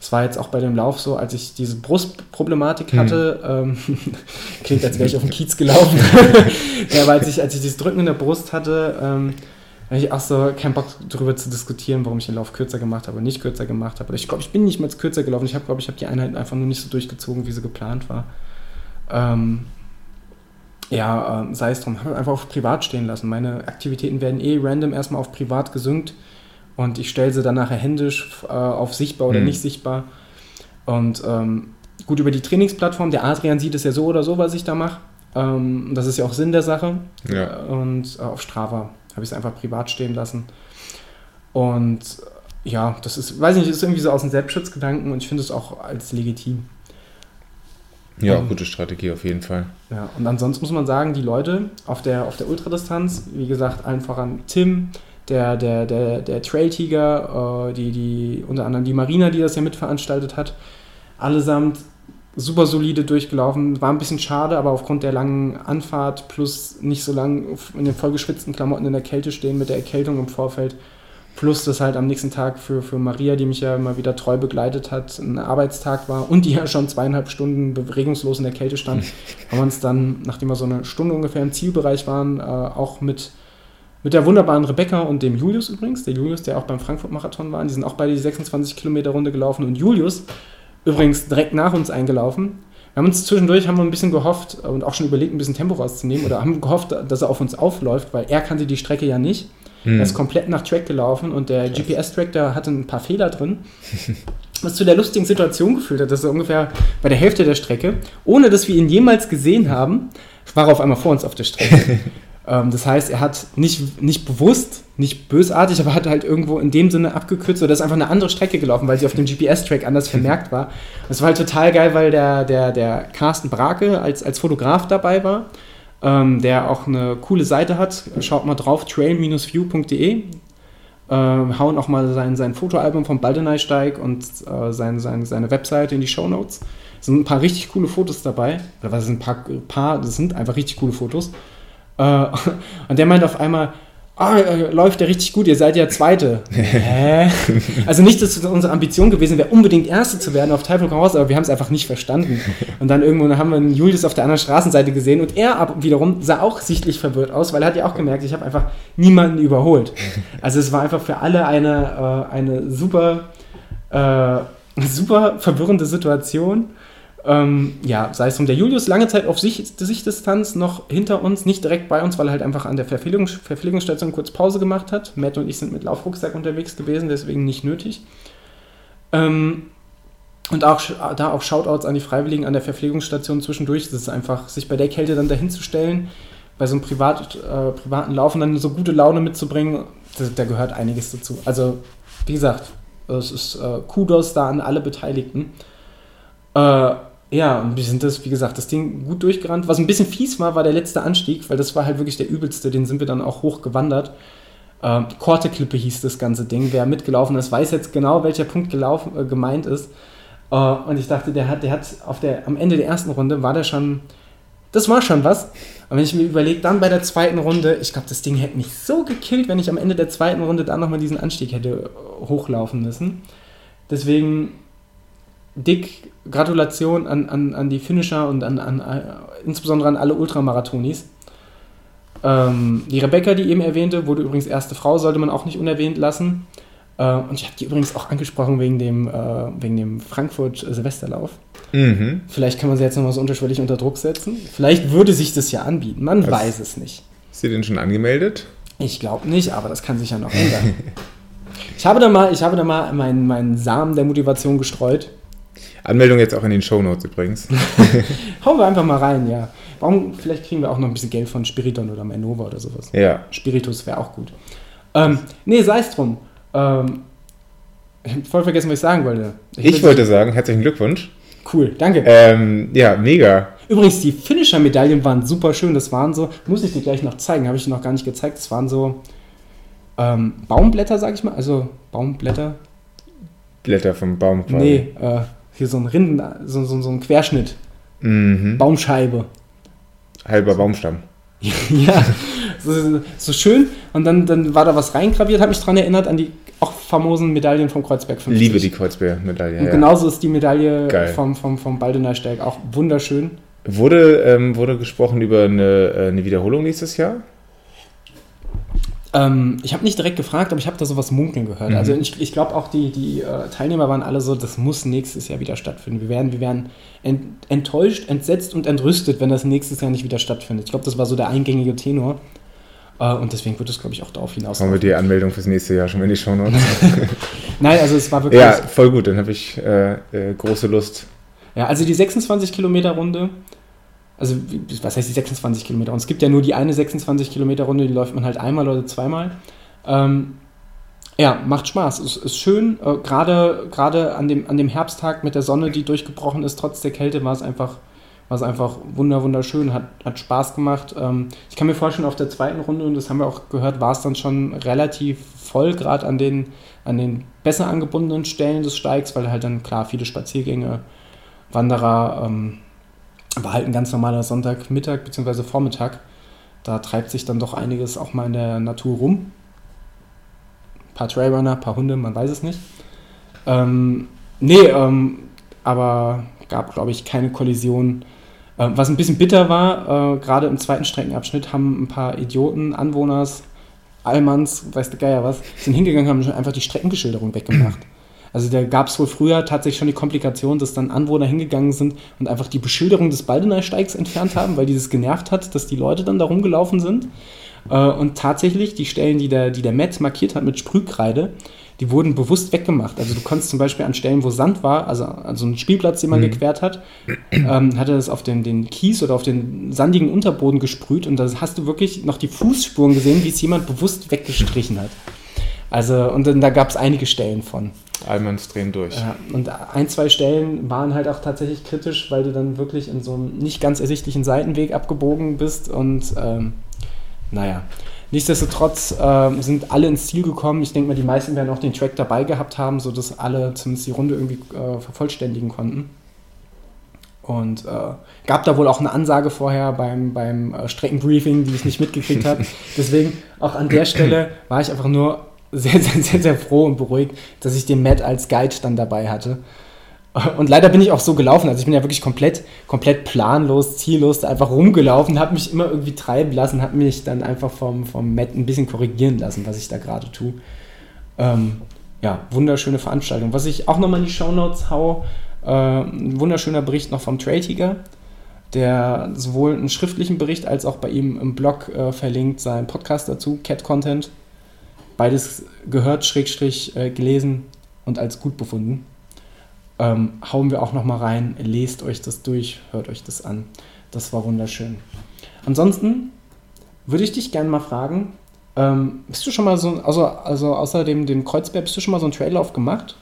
[SPEAKER 1] Das war jetzt auch bei dem Lauf so, als ich diese Brustproblematik hm. hatte, hm. ähm, klingt, als wäre ich auf den Kiez gelaufen, ja, aber als ich, als ich dieses Drücken in der Brust hatte, ähm, habe ich auch so keinen Bock darüber zu diskutieren, warum ich den Lauf kürzer gemacht habe oder nicht kürzer gemacht habe. ich glaube, ich bin nicht mal kürzer gelaufen. Ich glaube, ich habe die Einheit einfach nur nicht so durchgezogen, wie sie geplant war. Ähm, ja, äh, sei es drum, habe einfach auf privat stehen lassen. Meine Aktivitäten werden eh random erstmal auf privat gesynkt und ich stelle sie dann nachher händisch äh, auf sichtbar oder mhm. nicht sichtbar. Und ähm, gut, über die Trainingsplattform, der Adrian sieht es ja so oder so, was ich da mache. Ähm, das ist ja auch Sinn der Sache. Ja. Und äh, auf Strava habe ich es einfach privat stehen lassen. Und ja, das ist, weiß nicht, ist irgendwie so aus dem Selbstschutzgedanken und ich finde es auch als legitim.
[SPEAKER 2] Ja, ähm, gute Strategie auf jeden Fall.
[SPEAKER 1] Ja, und ansonsten muss man sagen, die Leute auf der, auf der Ultradistanz, wie gesagt, einfach an Tim, der, der, der, der Trail Tiger, äh, die, die, unter anderem die Marina, die das ja mitveranstaltet hat, allesamt super solide durchgelaufen. War ein bisschen schade, aber aufgrund der langen Anfahrt plus nicht so lang in den vollgeschwitzten Klamotten in der Kälte stehen mit der Erkältung im Vorfeld. Plus, dass halt am nächsten Tag für, für Maria, die mich ja immer wieder treu begleitet hat, ein Arbeitstag war und die ja schon zweieinhalb Stunden regungslos in der Kälte stand, haben wir uns dann, nachdem wir so eine Stunde ungefähr im Zielbereich waren, äh, auch mit, mit der wunderbaren Rebecca und dem Julius übrigens, der Julius, der auch beim Frankfurt-Marathon war, die sind auch beide die 26 Kilometer Runde gelaufen und Julius übrigens direkt nach uns eingelaufen. Wir haben uns zwischendurch haben wir ein bisschen gehofft und auch schon überlegt, ein bisschen Tempo rauszunehmen oder haben gehofft, dass er auf uns aufläuft, weil er kannte die Strecke ja nicht. Hm. Er ist komplett nach Track gelaufen und der GPS-Track, der hatte ein paar Fehler drin. Was zu der lustigen Situation geführt hat, dass er ungefähr bei der Hälfte der Strecke, ohne dass wir ihn jemals gesehen haben, war er auf einmal vor uns auf der Strecke. Ähm, das heißt, er hat nicht, nicht bewusst, nicht bösartig, aber hat halt irgendwo in dem Sinne abgekürzt oder ist einfach eine andere Strecke gelaufen, weil sie auf dem GPS-Track anders vermerkt war. Das war halt total geil, weil der, der, der Carsten Brake als, als Fotograf dabei war, ähm, der auch eine coole Seite hat. Schaut mal drauf, trail-view.de. Äh, hauen auch mal sein, sein Fotoalbum vom Baldeneysteig und äh, sein, sein, seine Webseite in die Show Notes. Es sind ein paar richtig coole Fotos dabei. Oder was sind ein paar, paar, das sind einfach richtig coole Fotos. Äh, und der meint auf einmal, ah, äh, läuft ja richtig gut, ihr seid ja Zweite. Hä? Also nicht, dass es unsere Ambition gewesen wäre, unbedingt Erste zu werden auf Teufel komm raus, aber wir haben es einfach nicht verstanden. Und dann irgendwann haben wir einen Julius auf der anderen Straßenseite gesehen und er wiederum sah auch sichtlich verwirrt aus, weil er hat ja auch gemerkt, ich habe einfach niemanden überholt. Also es war einfach für alle eine, äh, eine super, äh, super verwirrende Situation. Ähm, ja, sei es drum, der Julius lange Zeit auf Sicht, Sichtdistanz noch hinter uns, nicht direkt bei uns, weil er halt einfach an der Verpflegungs Verpflegungsstation kurz Pause gemacht hat. Matt und ich sind mit Laufrucksack unterwegs gewesen, deswegen nicht nötig. Ähm, und auch da auch Shoutouts an die Freiwilligen an der Verpflegungsstation zwischendurch. Das ist einfach, sich bei der Kälte dann dahin zu stellen, bei so einem Privat, äh, privaten Laufen dann so gute Laune mitzubringen, da gehört einiges dazu. Also, wie gesagt, es ist äh, Kudos da an alle Beteiligten. Äh, ja, und wir sind das, wie gesagt, das Ding gut durchgerannt. Was ein bisschen fies war, war der letzte Anstieg, weil das war halt wirklich der übelste. Den sind wir dann auch hochgewandert. Ähm, Korteklippe hieß das ganze Ding. Wer mitgelaufen ist, weiß jetzt genau, welcher Punkt gelaufen, äh, gemeint ist. Äh, und ich dachte, der hat, der hat auf der, am Ende der ersten Runde war der schon, das war schon was. Aber wenn ich mir überlege, dann bei der zweiten Runde, ich glaube, das Ding hätte mich so gekillt, wenn ich am Ende der zweiten Runde dann nochmal diesen Anstieg hätte hochlaufen müssen. Deswegen dick Gratulation an, an, an die Finisher und an, an, an insbesondere an alle Ultramarathonis. Ähm, die Rebecca, die eben erwähnte, wurde übrigens erste Frau, sollte man auch nicht unerwähnt lassen. Äh, und ich habe die übrigens auch angesprochen wegen dem, äh, wegen dem Frankfurt-Silvesterlauf. Mhm. Vielleicht kann man sie jetzt nochmal so unterschwellig unter Druck setzen. Vielleicht würde sich das ja anbieten. Man Was? weiß es nicht.
[SPEAKER 2] Ist sie denn schon angemeldet?
[SPEAKER 1] Ich glaube nicht, aber das kann sich ja noch ändern. ich habe da mal, ich habe da mal meinen, meinen Samen der Motivation gestreut
[SPEAKER 2] Anmeldung jetzt auch in den Shownotes übrigens.
[SPEAKER 1] Hauen wir einfach mal rein, ja. Warum, vielleicht kriegen wir auch noch ein bisschen Geld von Spiriton oder Menova oder sowas.
[SPEAKER 2] Ja.
[SPEAKER 1] Spiritus wäre auch gut. Ähm, nee, sei es drum. Ähm, ich habe voll vergessen, was ich sagen wollte.
[SPEAKER 2] Ich, wollte sagen, herzlichen Glückwunsch.
[SPEAKER 1] Cool, danke.
[SPEAKER 2] Ähm, ja, mega.
[SPEAKER 1] Übrigens, die Finisher-Medaillen waren super schön. Das waren so, muss ich dir gleich noch zeigen, habe ich dir noch gar nicht gezeigt. Das waren so ähm, Baumblätter, sag ich mal. Also Baumblätter.
[SPEAKER 2] Blätter vom Baum quasi.
[SPEAKER 1] Nee, äh, hier so ein Rinden, so, so, so ein Querschnitt.
[SPEAKER 2] Mhm.
[SPEAKER 1] Baumscheibe.
[SPEAKER 2] Halber Baumstamm.
[SPEAKER 1] ja, so, so, schön. Und dann, dann war da was reingraviert, hat mich daran erinnert an die auch famosen Medaillen vom Kreuzberg 50.
[SPEAKER 2] Liebe die Kreuzberg-Medaille.
[SPEAKER 1] Und
[SPEAKER 2] ja.
[SPEAKER 1] genauso ist die Medaille
[SPEAKER 2] Geil.
[SPEAKER 1] vom, vom, vom Baldener Steig auch wunderschön.
[SPEAKER 2] Wurde, ähm, wurde gesprochen über eine, äh, eine Wiederholung nächstes Jahr?
[SPEAKER 1] Ähm, ich habe nicht direkt gefragt, aber ich habe da sowas munkeln gehört.
[SPEAKER 2] Mhm.
[SPEAKER 1] Also ich, ich glaube auch, die, die äh, Teilnehmer waren alle so, das muss nächstes Jahr wieder stattfinden. Wir werden, wir werden ent, enttäuscht, entsetzt und entrüstet, wenn das nächstes Jahr nicht wieder stattfindet. Ich glaube, das war so der eingängige Tenor. Äh, und deswegen wird es, glaube ich, auch darauf hinaus.
[SPEAKER 2] Machen wir die Anmeldung fürs nächste Jahr schon in die Shownotes.
[SPEAKER 1] Nein, also es war wirklich.
[SPEAKER 2] ja, voll gut, dann habe ich äh, äh, große Lust.
[SPEAKER 1] Ja, also die 26 Kilometer Runde, also was heißt die 26 Kilometer? Und es gibt ja nur die eine 26 Kilometer Runde, die läuft man halt einmal oder zweimal. Ähm, ja, macht Spaß, ist, ist schön. Äh, Gerade gerade an dem, an dem Herbsttag mit der Sonne, die durchgebrochen ist, trotz der Kälte, war es einfach, war es einfach wunder, wunderschön, hat, hat Spaß gemacht. Ähm, ich kann mir vorstellen, auf der zweiten Runde, und das haben wir auch gehört, war es dann schon relativ voll, gerade an den, an den besser angebundenen Stellen des Steigs, weil halt dann klar viele Spaziergänge, Wanderer, ähm, war halt ein ganz normaler Sonntagmittag bzw. Vormittag. Da treibt sich dann doch einiges auch mal in der Natur rum. Ein paar Trailrunner, ein paar Hunde, man weiß es nicht. Ähm, nee, ähm, aber gab, glaube ich, keine Kollision. Ähm, was ein bisschen bitter war, äh, gerade im zweiten Streckenabschnitt haben ein paar Idioten, Anwohners, Allmanns, weiß der Geier was, sind hingegangen, haben einfach die Streckenbeschilderung weggemacht. Also da gab es wohl früher tatsächlich schon die Komplikation, dass dann Anwohner hingegangen sind und einfach die Beschilderung des Baldener-Steigs entfernt haben, weil dieses genervt hat, dass die Leute dann da rumgelaufen sind. Äh, und tatsächlich die Stellen, die der, die der Metz markiert hat mit Sprühkreide, die wurden bewusst weggemacht. Also du konntest zum Beispiel an Stellen, wo Sand war, also an so einen Spielplatz, den man
[SPEAKER 2] Mhm.
[SPEAKER 1] gequert hat, ähm, hat er das auf den, den Kies oder auf den sandigen Unterboden gesprüht und da hast du wirklich noch die Fußspuren gesehen, wie es jemand bewusst weggestrichen hat. Also, und dann, da gab es einige Stellen von.
[SPEAKER 2] Allmanns drehen durch.
[SPEAKER 1] Ja, und ein, zwei Stellen waren halt auch tatsächlich kritisch, weil du dann wirklich in so einem nicht ganz ersichtlichen Seitenweg abgebogen bist und ähm, naja. Nichtsdestotrotz ähm, sind alle ins Ziel gekommen. Ich denke mal, die meisten werden auch den Track dabei gehabt haben, sodass alle zumindest die Runde irgendwie äh, vervollständigen konnten. Und äh, gab da wohl auch eine Ansage vorher beim, beim äh, Streckenbriefing, die ich nicht mitgekriegt habe. Deswegen auch an der Stelle war ich einfach nur sehr, sehr, sehr, sehr froh und beruhigt, dass ich den Matt als Guide dann dabei hatte. Und leider bin ich auch so gelaufen. Also ich bin ja wirklich komplett, komplett planlos, ziellos einfach rumgelaufen, habe mich immer irgendwie treiben lassen, habe mich dann einfach vom, vom Matt ein bisschen korrigieren lassen, was ich da gerade tue. Ähm, ja, wunderschöne Veranstaltung. Was ich auch nochmal in die Shownotes hau, äh, ein wunderschöner Bericht noch vom Trailtiger, der sowohl einen schriftlichen Bericht als auch bei ihm im Blog äh, verlinkt, seinen Podcast dazu, Cat Content. Beides gehört, Schrägstrich, äh, gelesen und als gut befunden. Ähm, hauen wir auch nochmal rein, lest euch das durch, hört euch das an. Das war wunderschön. Ansonsten würde ich dich gerne mal fragen, ähm, bist du schon mal so, also, also außer dem, dem Kreuzberg, bist du schon mal so einen Traillauf gemacht?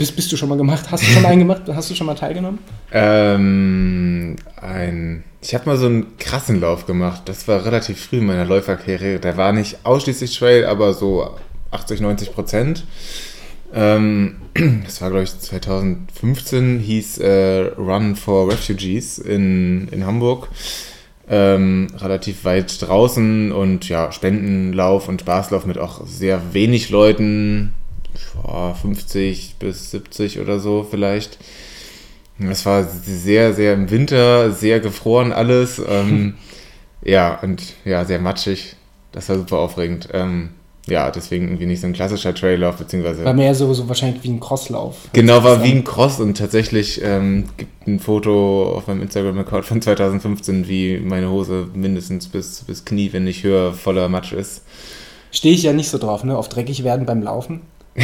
[SPEAKER 1] Bist, bist du schon mal gemacht? Hast du schon mal einen gemacht? Hast du schon mal teilgenommen?
[SPEAKER 2] Ähm, ein, ich habe mal so einen krassen Lauf gemacht. Das war relativ früh in meiner Läuferkarriere. Der war nicht ausschließlich Trail, aber so 80, 90 Prozent. Ähm, das war, glaube ich, 2015, hieß äh, Run for Refugees in, in Hamburg. Ähm, relativ weit draußen und ja, Spendenlauf und Spaßlauf mit auch sehr wenig Leuten, 50 bis 70 oder so vielleicht. Es war sehr, sehr im Winter, sehr gefroren alles. Ähm, ja, und ja, sehr matschig. Das war super aufregend. Ähm, ja, deswegen irgendwie nicht so ein klassischer Traillauf, beziehungsweise.
[SPEAKER 1] War mehr so, so wahrscheinlich wie ein Crosslauf.
[SPEAKER 2] Genau, war wie ein Cross und tatsächlich ähm, gibt ein Foto auf meinem Instagram-Account von 2015, wie meine Hose mindestens bis, bis Knie, wenn nicht höher, voller Matsch ist.
[SPEAKER 1] Stehe ich ja nicht so drauf, ne? Auf dreckig werden beim Laufen.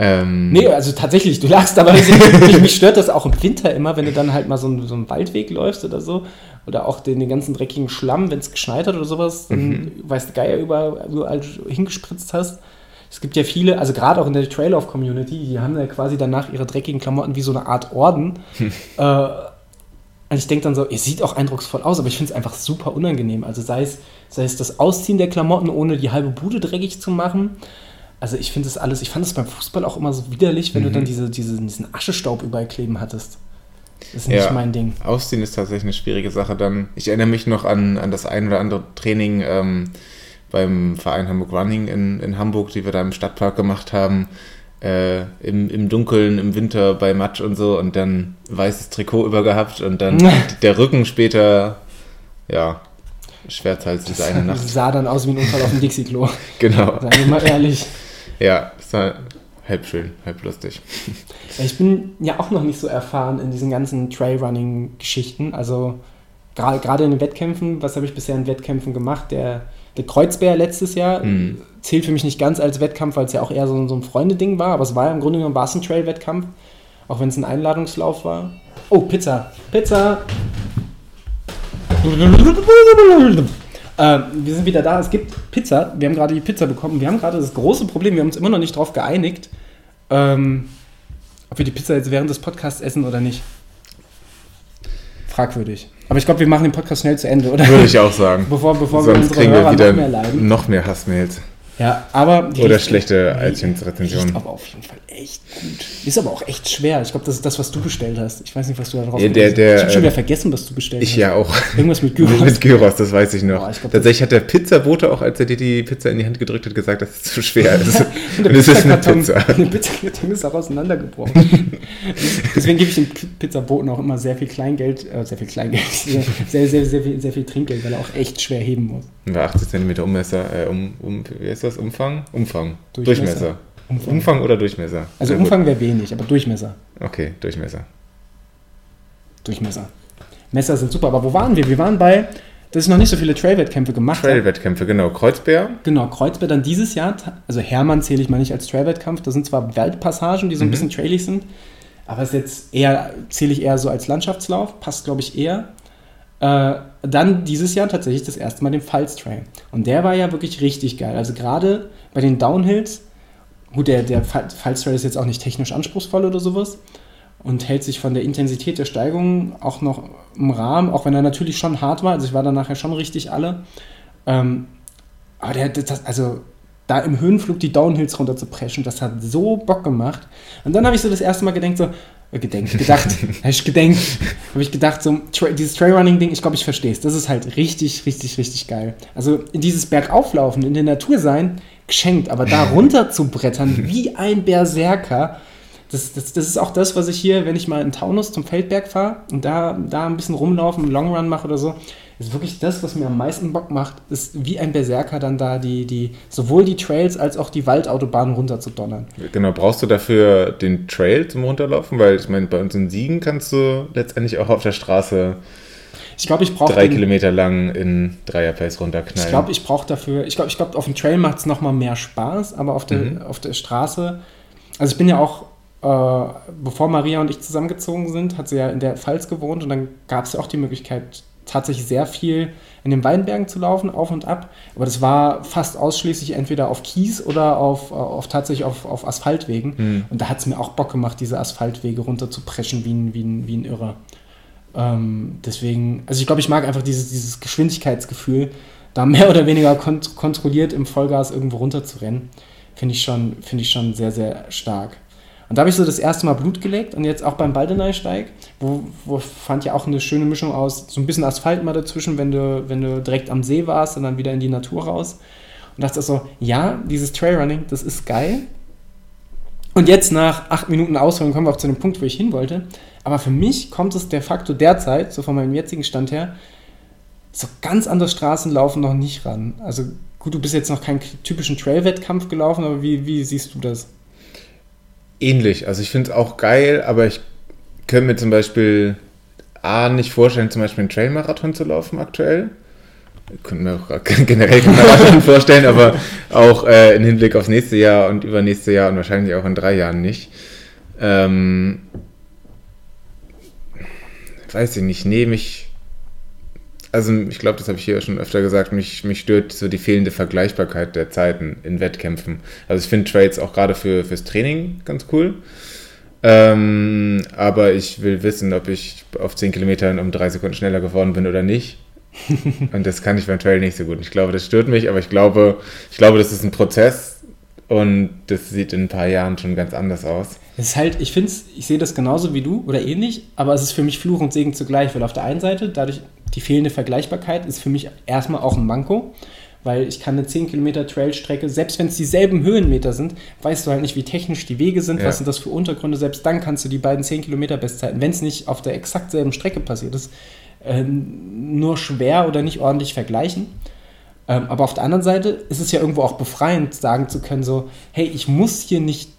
[SPEAKER 1] Ähm, nee, also tatsächlich, du lachst, aber mich, mich stört das auch im Winter immer, wenn du dann halt mal so, einen, so einen Waldweg läufst oder so. Oder auch den, den ganzen dreckigen Schlamm, wenn es geschneit hat oder sowas, dann mhm. weißt du, Geier überall, überall hingespritzt hast. Es gibt ja viele, also gerade auch in der Trail-Off-Community, die haben ja quasi danach ihre dreckigen Klamotten wie so eine Art Orden. Äh, und ich denke dann so, ihr sieht auch eindrucksvoll aus, aber ich finde es einfach super unangenehm. Also sei es, sei es das Ausziehen der Klamotten, ohne die halbe Bude dreckig zu machen. Also ich finde das alles, ich fand es beim Fußball auch immer so widerlich, wenn mhm. du dann diese, diese, diesen Aschestaub überall kleben hattest. Das ist
[SPEAKER 2] nicht ja, mein Ding. Ausziehen ist tatsächlich eine schwierige Sache dann. Ich erinnere mich noch an, an das ein oder andere Training ähm, beim Verein Hamburg Running in, in Hamburg, die wir da im Stadtpark gemacht haben äh, im, im Dunkeln, im Winter bei Matsch und so und dann weißes Trikot übergehabt und dann der Rücken später, ja, Schwärzhals diese eine Nacht. Das
[SPEAKER 1] sah dann aus wie ein Unfall auf dem Dixie-Klo.
[SPEAKER 2] genau.
[SPEAKER 1] Sagen wir mal ehrlich.
[SPEAKER 2] Ja, es war halb schön, halb lustig.
[SPEAKER 1] Ich bin ja auch noch nicht so erfahren in diesen ganzen Trailrunning-Geschichten. Also gerade in den Wettkämpfen, was habe ich bisher in Wettkämpfen gemacht? Der der Kreuzbär letztes Jahr mhm. zählt für mich nicht ganz als Wettkampf, weil es ja auch eher so, so ein Freundeding war, aber es war ja im Grunde genommen ein Trail-Wettkampf, auch wenn es ein Einladungslauf war. Oh, Pizza. Pizza. Äh, wir sind wieder da. Es gibt Pizza. Wir haben gerade die Pizza bekommen. Wir haben gerade das große Problem, wir haben uns immer noch nicht darauf geeinigt, ähm, ob wir die Pizza jetzt während des Podcasts essen oder nicht. Fragwürdig. Aber ich glaube, wir machen den Podcast schnell zu Ende, oder?
[SPEAKER 2] Würde ich auch sagen.
[SPEAKER 1] Bevor, bevor Sonst wir unsere kriegen wir
[SPEAKER 2] wieder noch mehr leiden. Noch mehr Hassmails.
[SPEAKER 1] Ja, aber.
[SPEAKER 2] Oder riecht, schlechte iTunes-Rezensionen.
[SPEAKER 1] aber auf jeden Fall echt gut. Ist aber auch echt schwer. Ich glaube, das ist das, was du bestellt hast. Ich weiß nicht, was du da drauf
[SPEAKER 2] ja, der, der,
[SPEAKER 1] Ich habe schon wieder vergessen, was du bestellt
[SPEAKER 2] ich
[SPEAKER 1] hast.
[SPEAKER 2] Ich ja auch.
[SPEAKER 1] Irgendwas mit Gyros.
[SPEAKER 2] mit Gyros, das weiß ich noch. Boah, ich glaub, Tatsächlich hat der Pizzabote auch, als er dir die Pizza in die Hand gedrückt hat, gesagt, dass es zu schwer ist.
[SPEAKER 1] Und der ist eine Pizza. Der Pizzakarton ist auch auseinandergebrochen. Deswegen gebe ich dem Pizzaboten auch immer sehr viel Kleingeld, äh, sehr viel Kleingeld, sehr, sehr, sehr, sehr, viel, sehr viel Trinkgeld, weil er auch echt schwer heben muss.
[SPEAKER 2] Bei 80 cm Ummesser, äh, um, um, wie heißt das? Umfang? Umfang. Durchmesser. Durchmesser. Umfang. Oder Durchmesser?
[SPEAKER 1] Also Sehr Umfang wäre wenig, aber Durchmesser.
[SPEAKER 2] Okay, Durchmesser.
[SPEAKER 1] Durchmesser. Messer sind super, aber wo waren wir? Wir waren bei, dass ich noch nicht so viele Trail-Wettkämpfe gemacht
[SPEAKER 2] habe. Trail-Wettkämpfe, genau. Kreuzbär.
[SPEAKER 1] Genau, Kreuzbär dann dieses Jahr. Also Hermann zähle ich mal nicht als Trail-Wettkampf. Das sind zwar Waldpassagen, die so ein mhm. bisschen trailig sind, aber es ist jetzt eher, zähle ich eher so als Landschaftslauf. Passt, glaube ich, eher. Äh, dann dieses Jahr tatsächlich das erste Mal den Pfalz Trail. Und der war ja wirklich richtig geil. Also gerade bei den Downhills, gut, der, der Pfalz Trail ist jetzt auch nicht technisch anspruchsvoll oder sowas und hält sich von der Intensität der Steigung auch noch im Rahmen, auch wenn er natürlich schon hart war. Also ich war dann nachher schon richtig alle. Ähm, aber der, das, also da im Höhenflug die Downhills runter zu preschen, das hat so Bock gemacht. Und dann habe ich so das erste Mal gedacht, so, äh, gedenkt, gedacht, habe ich gedenkt, habe ich gedacht, so, tra dieses Trailrunning-Ding, ich glaube, ich verstehe es. Das ist halt richtig, richtig, richtig geil. Also dieses Bergauflaufen, in der Natur sein, geschenkt, aber da runter zu brettern wie ein Berserker, das, das, das ist auch das, was ich hier, wenn ich mal in Taunus zum Feldberg fahre und da, da ein bisschen rumlaufen, einen Longrun mache oder so, ist wirklich das, was mir am meisten Bock macht, ist wie ein Berserker dann da die, die, sowohl die Trails als auch die Waldautobahnen runter zu donnern.
[SPEAKER 2] Genau, brauchst du dafür den Trail zum Runterlaufen? Weil ich meine, bei uns in Siegen kannst du letztendlich auch auf der Straße
[SPEAKER 1] ich glaube, ich brauche.
[SPEAKER 2] Drei den, Kilometer lang in Dreierpace runterknallen.
[SPEAKER 1] Ich glaube, ich brauche dafür. Ich glaube, ich glaub, auf dem Trail macht es nochmal mehr Spaß, aber auf der, mhm. auf der Straße. Also, ich bin ja auch äh, bevor Maria und ich zusammengezogen sind, hat sie ja in der Pfalz gewohnt und dann gab es ja auch die Möglichkeit, tatsächlich sehr viel in den Weinbergen zu laufen, auf und ab. Aber das war fast ausschließlich entweder auf Kies oder auf, auf tatsächlich auf, auf Asphaltwegen. Mhm. Und da hat es mir auch Bock gemacht, diese Asphaltwege runter zu preschen wie ein, wie ein, wie ein Irrer. Ähm, deswegen, also ich glaube, ich mag einfach dieses, dieses Geschwindigkeitsgefühl, da mehr oder weniger kont kontrolliert im Vollgas irgendwo runter zu rennen. Finde ich, find ich schon sehr, sehr stark. Und da habe ich so das erste Mal Blut gelegt und jetzt auch beim Baldeneysteig, wo, wo fand ja auch eine schöne Mischung aus, so ein bisschen Asphalt mal dazwischen, wenn du, wenn du direkt am See warst und dann wieder in die Natur raus. Und dachte so, ja, dieses Trailrunning, das ist geil. Und jetzt nach acht Minuten Ausholen kommen wir auch zu dem Punkt, wo ich hin wollte. Aber für mich kommt es de facto derzeit, so von meinem jetzigen Stand her, so ganz an das Straßenlaufen noch nicht ran. Also gut, du bist jetzt noch keinen typischen Trail-Wettkampf gelaufen, aber wie, wie siehst du das?
[SPEAKER 2] ähnlich. Also ich finde es auch geil, aber ich könnte mir zum Beispiel A nicht vorstellen, zum Beispiel einen Trailmarathon zu laufen aktuell. Könnten wir auch generell Marathon vorstellen, aber auch äh, im Hinblick aufs nächste Jahr und übernächste Jahr und wahrscheinlich auch in drei Jahren nicht. Ähm, weiß ich nicht, nee, mich. Also, ich glaube, das habe ich hier schon öfter gesagt, mich, mich stört so die fehlende Vergleichbarkeit der Zeiten in Wettkämpfen. Also, ich finde Trades auch gerade für, fürs Training ganz cool. Ähm, aber ich will wissen, ob ich auf 10 Kilometern um drei Sekunden schneller geworden bin oder nicht. und das kann ich beim Trail nicht so gut. Ich glaube, das stört mich, aber ich glaube, ich glaube, das ist ein Prozess und das sieht in ein paar Jahren schon ganz anders aus.
[SPEAKER 1] Es ist halt, ich finde ich sehe das genauso wie du oder ähnlich, aber es ist für mich Fluch und Segen zugleich, weil auf der einen Seite, dadurch die fehlende Vergleichbarkeit ist für mich erstmal auch ein Manko, weil ich kann eine 10 Kilometer Trailstrecke, selbst wenn es dieselben Höhenmeter sind, weißt du halt nicht, wie technisch die Wege sind, ja. was sind das für Untergründe, selbst dann kannst du die beiden 10 Kilometer Bestzeiten, wenn es nicht auf der exakt selben Strecke passiert ist, nur schwer oder nicht ordentlich vergleichen. Ähm, aber auf der anderen Seite ist es ja irgendwo auch befreiend, sagen zu können, so, hey, ich muss hier nicht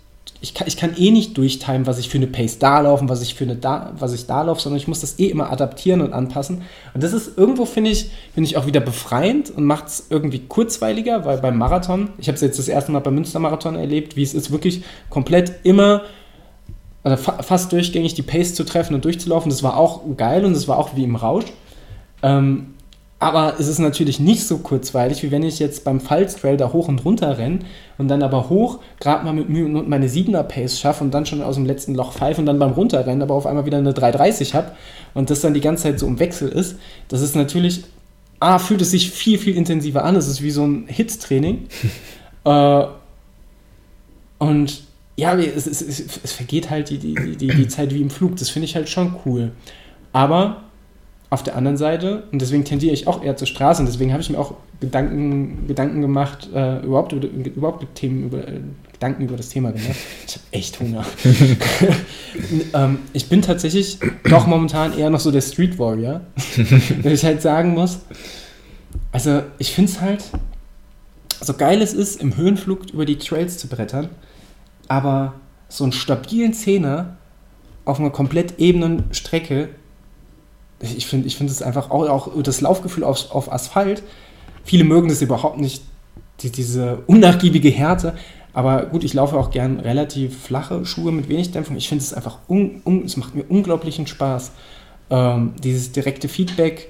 [SPEAKER 1] ich kann, ich kann eh nicht durchtimen, was ich für eine Pace da laufen, was ich für eine da, was ich da laufe, sondern ich muss das eh immer adaptieren und anpassen. Und das ist irgendwo, finde ich, finde ich auch wieder befreiend und macht es irgendwie kurzweiliger, weil beim Marathon, ich habe es jetzt das erste Mal beim Münstermarathon erlebt, wie es ist, wirklich komplett immer also fa fast durchgängig die Pace zu treffen und durchzulaufen. Das war auch geil und das war auch wie im Rausch. Ähm, aber es ist natürlich nicht so kurzweilig, wie wenn ich jetzt beim Fallstrail da hoch und runter renne und dann aber hoch gerade mal mit Mühe und meine 7er Pace schaffe und dann schon aus dem letzten Loch pfeife und dann beim Runterrennen aber auf einmal wieder eine 330 habe und das dann die ganze Zeit so im Wechsel ist. Das ist natürlich, A, fühlt es sich viel, viel intensiver an. Es ist wie so ein Hit-Training. äh, und ja, es, es, es, es, vergeht halt die, die, die, die Zeit wie im Flug. Das finde ich halt schon cool. Aber auf der anderen Seite, und deswegen tendiere ich auch eher zur Straße, und deswegen habe ich mir auch Gedanken, Gedanken gemacht, äh, überhaupt, über, überhaupt Themen über, äh, Gedanken über das Thema gemacht. Ich habe echt Hunger. ähm, ich bin tatsächlich doch momentan eher noch so der Street Warrior, wenn ich halt sagen muss, also ich finde es halt, so geil es ist, im Höhenflug über die Trails zu brettern, aber so einen stabilen Zehner auf einer komplett ebenen Strecke ich finde ich find es einfach auch, auch das Laufgefühl auf, auf Asphalt. Viele mögen das überhaupt nicht, die, diese unnachgiebige Härte. Aber gut, ich laufe auch gern relativ flache Schuhe mit wenig Dämpfung. Ich finde es einfach, un, un, es macht mir unglaublichen Spaß. Ähm, dieses direkte Feedback,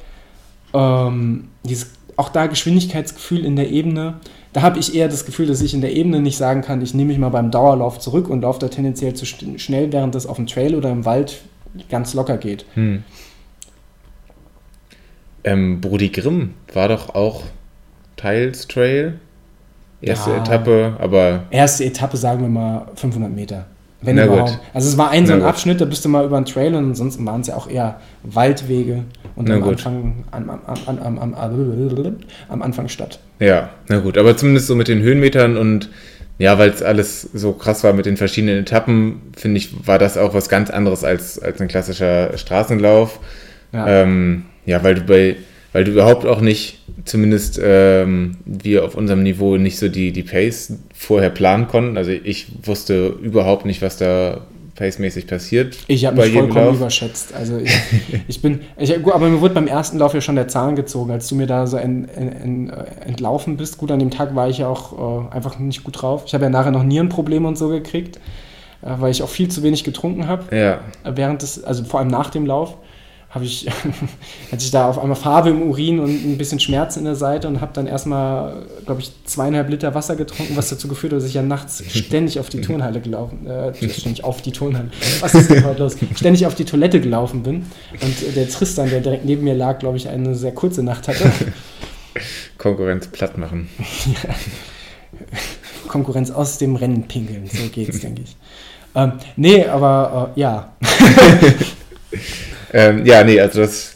[SPEAKER 1] ähm, dieses auch da Geschwindigkeitsgefühl in der Ebene. Da habe ich eher das Gefühl, dass ich in der Ebene nicht sagen kann, ich nehme mich mal beim Dauerlauf zurück und laufe da tendenziell zu schnell, während das auf dem Trail oder im Wald ganz locker geht. Hm.
[SPEAKER 2] Ähm, Brudi Grimm war doch auch teils Trail. Erste ja, Etappe, aber.
[SPEAKER 1] Erste Etappe, sagen wir mal 500 Meter. Wenn Na überhaupt. Gut. Also es war ein so ein Abschnitt, da bist du mal über einen Trail und ansonsten waren es ja auch eher Waldwege und am Anfang, am, am, am, am, Anfang Stadt.
[SPEAKER 2] Ja, na gut, aber zumindest so mit den Höhenmetern und ja, weil es alles so krass war mit den verschiedenen Etappen, finde ich, war das auch was ganz anderes als, als ein klassischer Straßenlauf. Ja. Ähm, ja, weil du bei, weil du überhaupt auch nicht, zumindest ähm, wir auf unserem Niveau nicht so die, die Pace vorher planen konnten. Also ich wusste überhaupt nicht, was da pacemäßig passiert.
[SPEAKER 1] Ich habe mich vollkommen Lauf. überschätzt. Also ich, ich bin, ich, aber mir wurde beim ersten Lauf ja schon der Zahn gezogen, als du mir da so ent, ent, entlaufen bist. Gut, an dem Tag war ich ja auch äh, einfach nicht gut drauf. Ich habe ja nachher noch Nierenprobleme und so gekriegt, äh, weil ich auch viel zu wenig getrunken habe.
[SPEAKER 2] Ja.
[SPEAKER 1] Während des, also vor allem nach dem Lauf habe ich, hatte ich da auf einmal Farbe im Urin und ein bisschen Schmerz in der Seite und habe dann erstmal, glaube ich, zweieinhalb Liter Wasser getrunken, was dazu geführt hat, dass ich ja nachts ständig auf die Turnhalle gelaufen, äh, ständig auf die Turnhalle, was ist denn heute los? Ständig auf die Toilette gelaufen bin und der Tristan, der direkt neben mir lag, glaube ich, eine sehr kurze Nacht hatte.
[SPEAKER 2] Konkurrenz platt machen. ja.
[SPEAKER 1] Konkurrenz aus dem Rennen pinkeln, so geht's, denke ich. Ähm, nee, aber äh, ja.
[SPEAKER 2] Ähm, ja, nee, also das,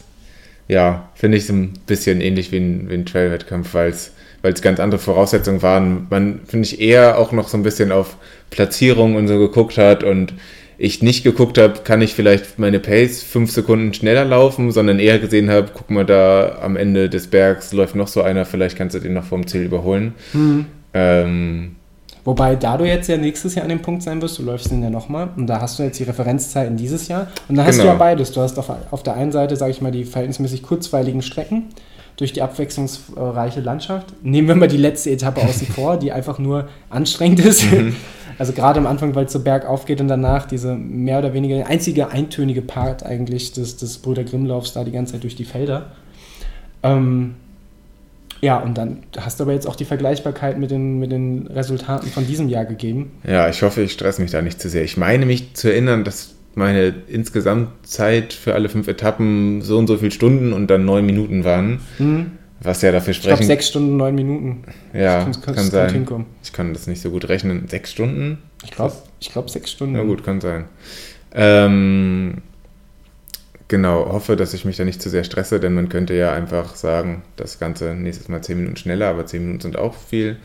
[SPEAKER 2] ja, finde ich so ein bisschen ähnlich wie ein, wie ein Trail-Wettkampf, weil es weil es ganz andere Voraussetzungen waren. Man, finde ich, eher auch noch so ein bisschen auf Platzierung und so geguckt hat und ich nicht geguckt habe, kann ich vielleicht meine Pace fünf Sekunden schneller laufen, sondern eher gesehen habe, guck mal da am Ende des Bergs läuft noch so einer, vielleicht kannst du den noch vom Ziel überholen. Mhm. Ähm,
[SPEAKER 1] Wobei, da du jetzt ja nächstes Jahr an dem Punkt sein wirst, du läufst den ja nochmal und da hast du jetzt die Referenzzeiten dieses Jahr und da hast genau. du ja beides. Du hast auf, auf der einen Seite, sage ich mal, die verhältnismäßig kurzweiligen Strecken, durch die abwechslungsreiche Landschaft. Nehmen wir mal die letzte Etappe außen vor, die einfach nur anstrengend ist. Mhm. Also gerade am Anfang, weil es so bergauf geht und danach diese mehr oder weniger einzige eintönige Part eigentlich des, des Brüder Grimmlaufs da die ganze Zeit durch die Felder. Ähm, ja, und dann hast du aber jetzt auch die Vergleichbarkeit mit den, mit den Resultaten von diesem Jahr gegeben.
[SPEAKER 2] Ja, ich hoffe, ich stress mich da nicht zu sehr. Ich meine mich zu erinnern, dass meine Insgesamtzeit für alle fünf Etappen so und so viele Stunden und dann neun Minuten waren. Mhm. Was ja dafür sprechen. Ich glaube,
[SPEAKER 1] sechs Stunden, neun Minuten.
[SPEAKER 2] Ja, kann, kann, kann sein. Hinkommen. Ich kann das nicht so gut rechnen. Sechs Stunden?
[SPEAKER 1] Ich glaube, ich glaub, sechs Stunden.
[SPEAKER 2] Na gut, kann sein. Ähm, Genau, hoffe, dass ich mich da nicht zu sehr stresse, denn man könnte ja einfach sagen, das Ganze nächstes Mal 10 Minuten schneller, aber 10 Minuten sind auch viel.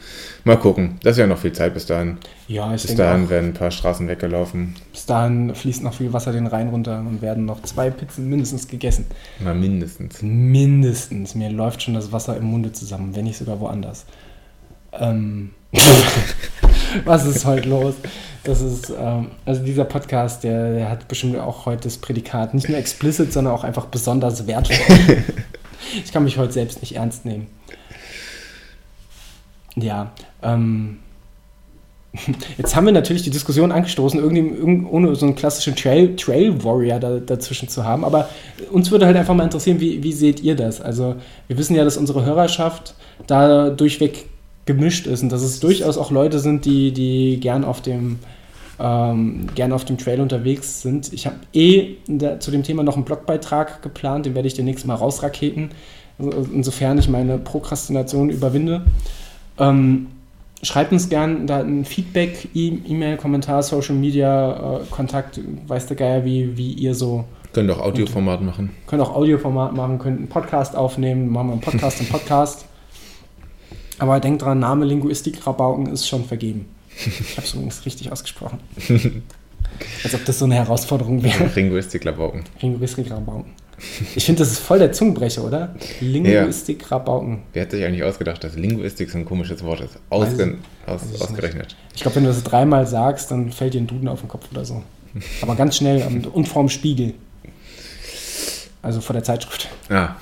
[SPEAKER 2] Mal gucken, das ist ja noch viel Zeit bis dahin.
[SPEAKER 1] Ja,
[SPEAKER 2] ich Bis dahin auch. werden ein paar Straßen weggelaufen.
[SPEAKER 1] Bis dahin fließt noch viel Wasser den Rhein runter und werden noch zwei Pizzen mindestens gegessen.
[SPEAKER 2] Na, mindestens.
[SPEAKER 1] Mindestens. Mir läuft schon das Wasser im Munde zusammen, wenn nicht sogar woanders. Ähm. Was ist heute los? Das ist, ähm, also dieser Podcast, der, der, hat bestimmt auch heute das Prädikat nicht nur explicit, sondern auch einfach besonders wertvoll. ich kann mich heute selbst nicht ernst nehmen. Ja, ähm, Jetzt haben wir natürlich die Diskussion angestoßen, irgendwie ohne so einen klassischen Trail, Trail Warrior da, dazwischen zu haben. Aber uns würde halt einfach mal interessieren, wie, wie seht ihr das? Also, wir wissen ja, dass unsere Hörerschaft da durchweg gemischt ist und dass es durchaus auch Leute sind, die, die gern auf dem ähm, gern auf dem Trail unterwegs sind. Ich habe eh der, zu dem Thema noch einen Blogbeitrag geplant, den werde ich demnächst mal rausraketen, insofern ich meine Prokrastination überwinde. Ähm, schreibt uns gern da ein Feedback, E-Mail, Kommentar, Social Media, äh, Kontakt, weiß der Geier, wie, wie ihr so.
[SPEAKER 2] Könnt auch Audioformat machen.
[SPEAKER 1] Könnt auch Audioformat machen, könnt einen Podcast aufnehmen, machen wir einen Podcast im Podcast. Aber denkt dran, Name Linguistik Rabauken ist schon vergeben. Ich habe es übrigens richtig ausgesprochen. Als ob das so eine Herausforderung wäre.
[SPEAKER 2] Linguistik Rabauken.
[SPEAKER 1] Linguistik Rabauken. Ich finde, das ist voll der Zungenbrecher, oder? Linguistik ja. Rabauken.
[SPEAKER 2] Wer hat sich eigentlich ausgedacht, dass Linguistik so ein komisches Wort ist? Ausge aus, ausgerechnet.
[SPEAKER 1] Ich glaube, wenn du das dreimal sagst, dann fällt dir ein Duden auf den Kopf oder so. Aber ganz schnell und, vorm Spiegel. Also vor der Zeitschrift.
[SPEAKER 2] Ja.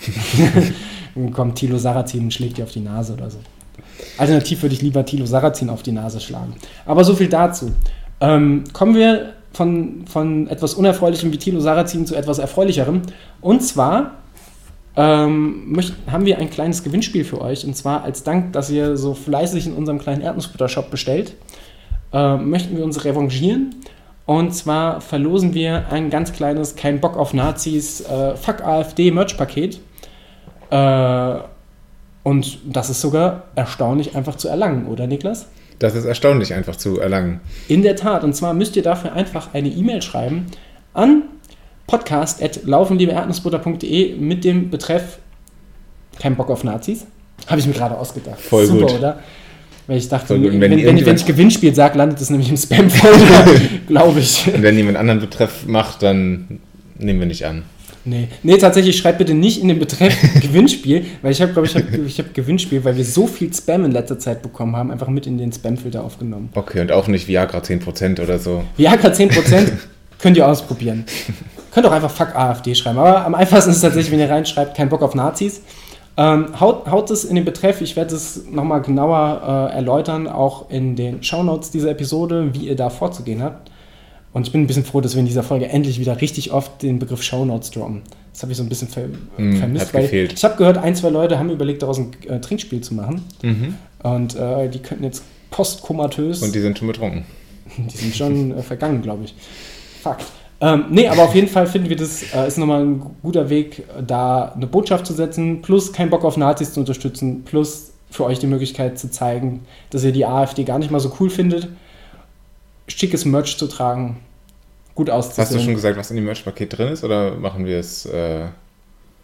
[SPEAKER 1] dann kommt Thilo Sarrazin und schlägt dir auf die Nase oder so. Alternativ würde ich lieber Thilo Sarrazin auf die Nase schlagen. Aber so viel dazu. Ähm, kommen wir von, von etwas Unerfreulichem wie Thilo Sarrazin zu etwas Erfreulicherem. Und zwar ähm, haben wir ein kleines Gewinnspiel für euch. Und zwar als Dank, dass ihr so fleißig in unserem kleinen Erdnussbutter-Shop bestellt, äh, möchten wir uns revanchieren. Und zwar verlosen wir ein ganz kleines Kein Bock auf Nazis äh, Fuck AfD Merch-Paket. Äh, und das ist sogar erstaunlich einfach zu erlangen, oder Niklas?
[SPEAKER 2] Das ist erstaunlich einfach zu erlangen.
[SPEAKER 1] In der Tat. Und zwar müsst ihr dafür einfach eine E-Mail schreiben an podcast.laufenliebeerdnussbutter.de mit dem Betreff Kein Bock auf Nazis. Habe ich mir gerade ausgedacht.
[SPEAKER 2] Voll
[SPEAKER 1] Super,
[SPEAKER 2] gut.
[SPEAKER 1] oder? Weil ich dachte, wenn, wenn, wenn, wenn ich Gewinnspiel sage, landet es nämlich im Spam-Folder, glaube ich.
[SPEAKER 2] Und wenn jemand anderen Betreff macht, dann nehmen wir nicht an.
[SPEAKER 1] Nee. nee, tatsächlich schreibt bitte nicht in den Betreff Gewinnspiel, weil ich habe, glaube ich, hab, ich habe Gewinnspiel, weil wir so viel Spam in letzter Zeit bekommen haben, einfach mit in den Spamfilter aufgenommen.
[SPEAKER 2] Okay, und auch nicht Viagra 10% oder so.
[SPEAKER 1] Viagra 10% könnt ihr ausprobieren. könnt auch einfach Fuck AfD schreiben, aber am einfachsten ist es tatsächlich, wenn ihr reinschreibt, kein Bock auf Nazis. Ähm, haut, haut es in den Betreff, ich werde es nochmal genauer äh, erläutern, auch in den Shownotes dieser Episode, wie ihr da vorzugehen habt. Und ich bin ein bisschen froh, dass wir in dieser Folge endlich wieder richtig oft den Begriff Shownotes droppen. Das habe ich so ein bisschen ver mm, vermisst. weil gefehlt. Ich habe gehört, ein, zwei Leute haben überlegt, daraus ein äh, Trinkspiel zu machen. Mhm. Und äh, die könnten jetzt postkomatös.
[SPEAKER 2] Und die sind schon betrunken.
[SPEAKER 1] Die sind schon äh, vergangen, glaube ich. Fakt. Ähm, nee, aber auf jeden Fall finden wir das äh, ist nochmal ein guter Weg, da eine Botschaft zu setzen, plus keinen Bock auf Nazis zu unterstützen, plus für euch die Möglichkeit zu zeigen, dass ihr die AfD gar nicht mal so cool findet, schickes Merch zu tragen gut auszusehen.
[SPEAKER 2] Hast du schon gesagt, was in dem Merch-Paket drin ist oder machen wir es? Äh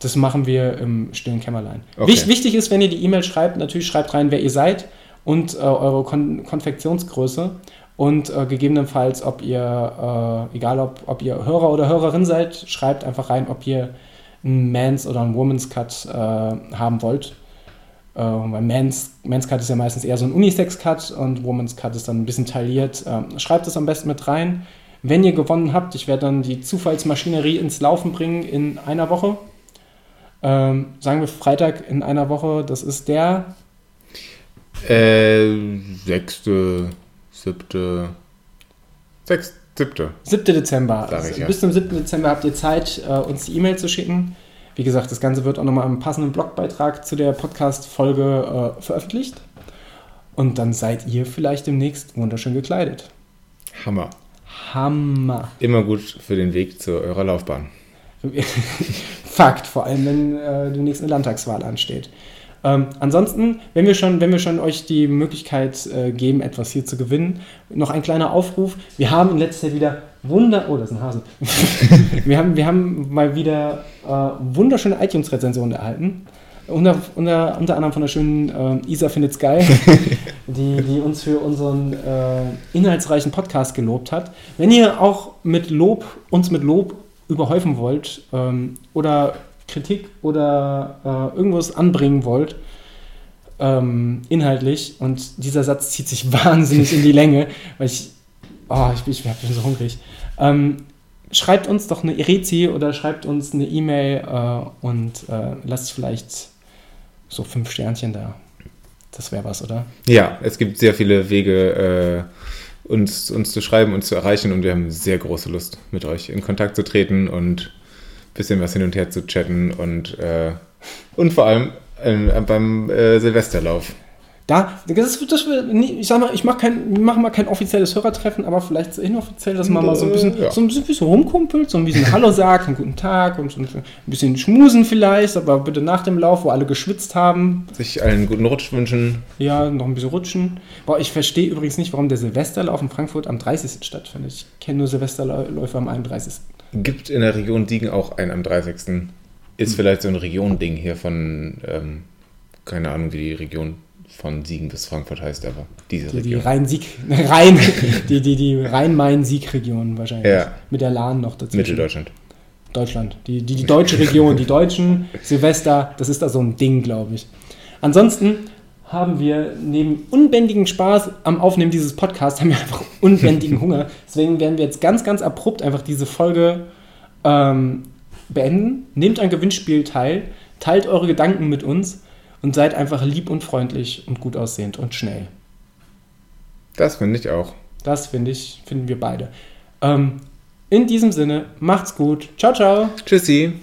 [SPEAKER 1] das machen wir im stillen Kämmerlein. Okay. Wichtig ist, wenn ihr die E-Mail schreibt, natürlich schreibt rein, wer ihr seid und äh, eure Kon Konfektionsgröße und äh, gegebenenfalls, ob ihr, äh, egal ob, ob ihr Hörer oder Hörerin seid, schreibt einfach rein, ob ihr einen Mans oder einen Woman's Cut äh, haben wollt. Äh, weil Mans, Mans Cut ist ja meistens eher so ein Unisex-Cut und Woman's Cut ist dann ein bisschen tailliert. Ähm, schreibt es am besten mit rein. Wenn ihr gewonnen habt, ich werde dann die Zufallsmaschinerie ins Laufen bringen in einer Woche. Ähm, sagen wir Freitag in einer Woche, das ist der
[SPEAKER 2] Äh, sechste, siebte, sechs, siebte.
[SPEAKER 1] 7. Dezember. Also
[SPEAKER 2] ja.
[SPEAKER 1] Bis zum 7. Dezember habt ihr Zeit, äh, uns die E-Mail zu schicken. Wie gesagt, das Ganze wird auch nochmal im passenden Blogbeitrag zu der Podcast-Folge äh, veröffentlicht. Und dann seid ihr vielleicht demnächst wunderschön gekleidet.
[SPEAKER 2] Hammer.
[SPEAKER 1] Hammer.
[SPEAKER 2] Immer gut für den Weg zu eurer Laufbahn.
[SPEAKER 1] Fakt, vor allem wenn äh, demnächst eine Landtagswahl ansteht. Ähm, ansonsten, wenn wir, schon, wenn wir schon euch die Möglichkeit äh, geben, etwas hier zu gewinnen, noch ein kleiner Aufruf. Wir haben in letzter Zeit wieder Wunder... Oh, das ist ein Hase. wir, haben, wir haben mal wieder äh, wunderschöne iTunes-Rezensionen erhalten. Unter, unter, unter anderem von der schönen äh, Isa findet's geil, die, die uns für unseren äh, inhaltsreichen Podcast gelobt hat. Wenn ihr auch mit Lob, uns mit Lob überhäufen wollt ähm, oder Kritik oder äh, irgendwas anbringen wollt, ähm, inhaltlich, und dieser Satz zieht sich wahnsinnig in die Länge, weil ich, oh, ich, bin- ich bin so hungrig. Ähm, schreibt uns doch eine Rezi oder schreibt uns eine E-Mail äh, und äh, lasst vielleicht so fünf Sternchen da. Das wäre was, oder?
[SPEAKER 2] Ja, es gibt sehr viele Wege, äh, uns, uns zu schreiben, uns zu erreichen und wir haben sehr große Lust, mit euch in Kontakt zu treten und ein bisschen was hin und her zu chatten und, äh, und vor allem äh, beim äh, Silvesterlauf.
[SPEAKER 1] Da, das, das, ich sag mal, ich mache machen mal kein offizielles Hörertreffen, aber vielleicht so inoffiziell, dass man mal so ein bisschen,
[SPEAKER 2] Ja.
[SPEAKER 1] so ein bisschen, bisschen rumkumpelt, so ein bisschen Hallo sagt, einen guten Tag und so ein bisschen schmusen vielleicht, aber bitte nach dem Lauf, wo alle geschwitzt haben,
[SPEAKER 2] Sich allen einen guten Rutsch wünschen.
[SPEAKER 1] ja, noch ein bisschen rutschen. Boah, ich verstehe übrigens nicht, warum der Silvesterlauf in Frankfurt am 30. stattfindet. Ich kenne nur Silvesterläufe am 31.
[SPEAKER 2] Gibt in der Region Siegen auch einen am 30.
[SPEAKER 1] Hm.
[SPEAKER 2] Ist vielleicht so ein Region-Ding hier von, ähm, keine Ahnung, wie die Region von Siegen bis Frankfurt heißt, aber diese
[SPEAKER 1] Die, die
[SPEAKER 2] Region.
[SPEAKER 1] Rhein-Sieg, Rhein, die, die, die Rhein-Main-Sieg-Region wahrscheinlich.
[SPEAKER 2] Ja.
[SPEAKER 1] Mit der Lahn noch dazwischen.
[SPEAKER 2] Mitteldeutschland.
[SPEAKER 1] Deutschland. Die, die, die deutsche Region, die Deutschen, Silvester, das ist da so ein Ding, glaube ich. Ansonsten haben wir neben unbändigen Spaß am Aufnehmen dieses Podcasts, haben wir einfach unbändigen Hunger. Deswegen werden wir jetzt ganz, ganz abrupt einfach diese Folge ähm, beenden. Nehmt ein Gewinnspiel teil, teilt eure Gedanken mit uns und seid einfach lieb und freundlich und gut aussehend und schnell.
[SPEAKER 2] Das finde ich auch.
[SPEAKER 1] Das finde ich, finden wir beide. Ähm, in diesem Sinne, macht's gut. Ciao, ciao.
[SPEAKER 2] Tschüssi.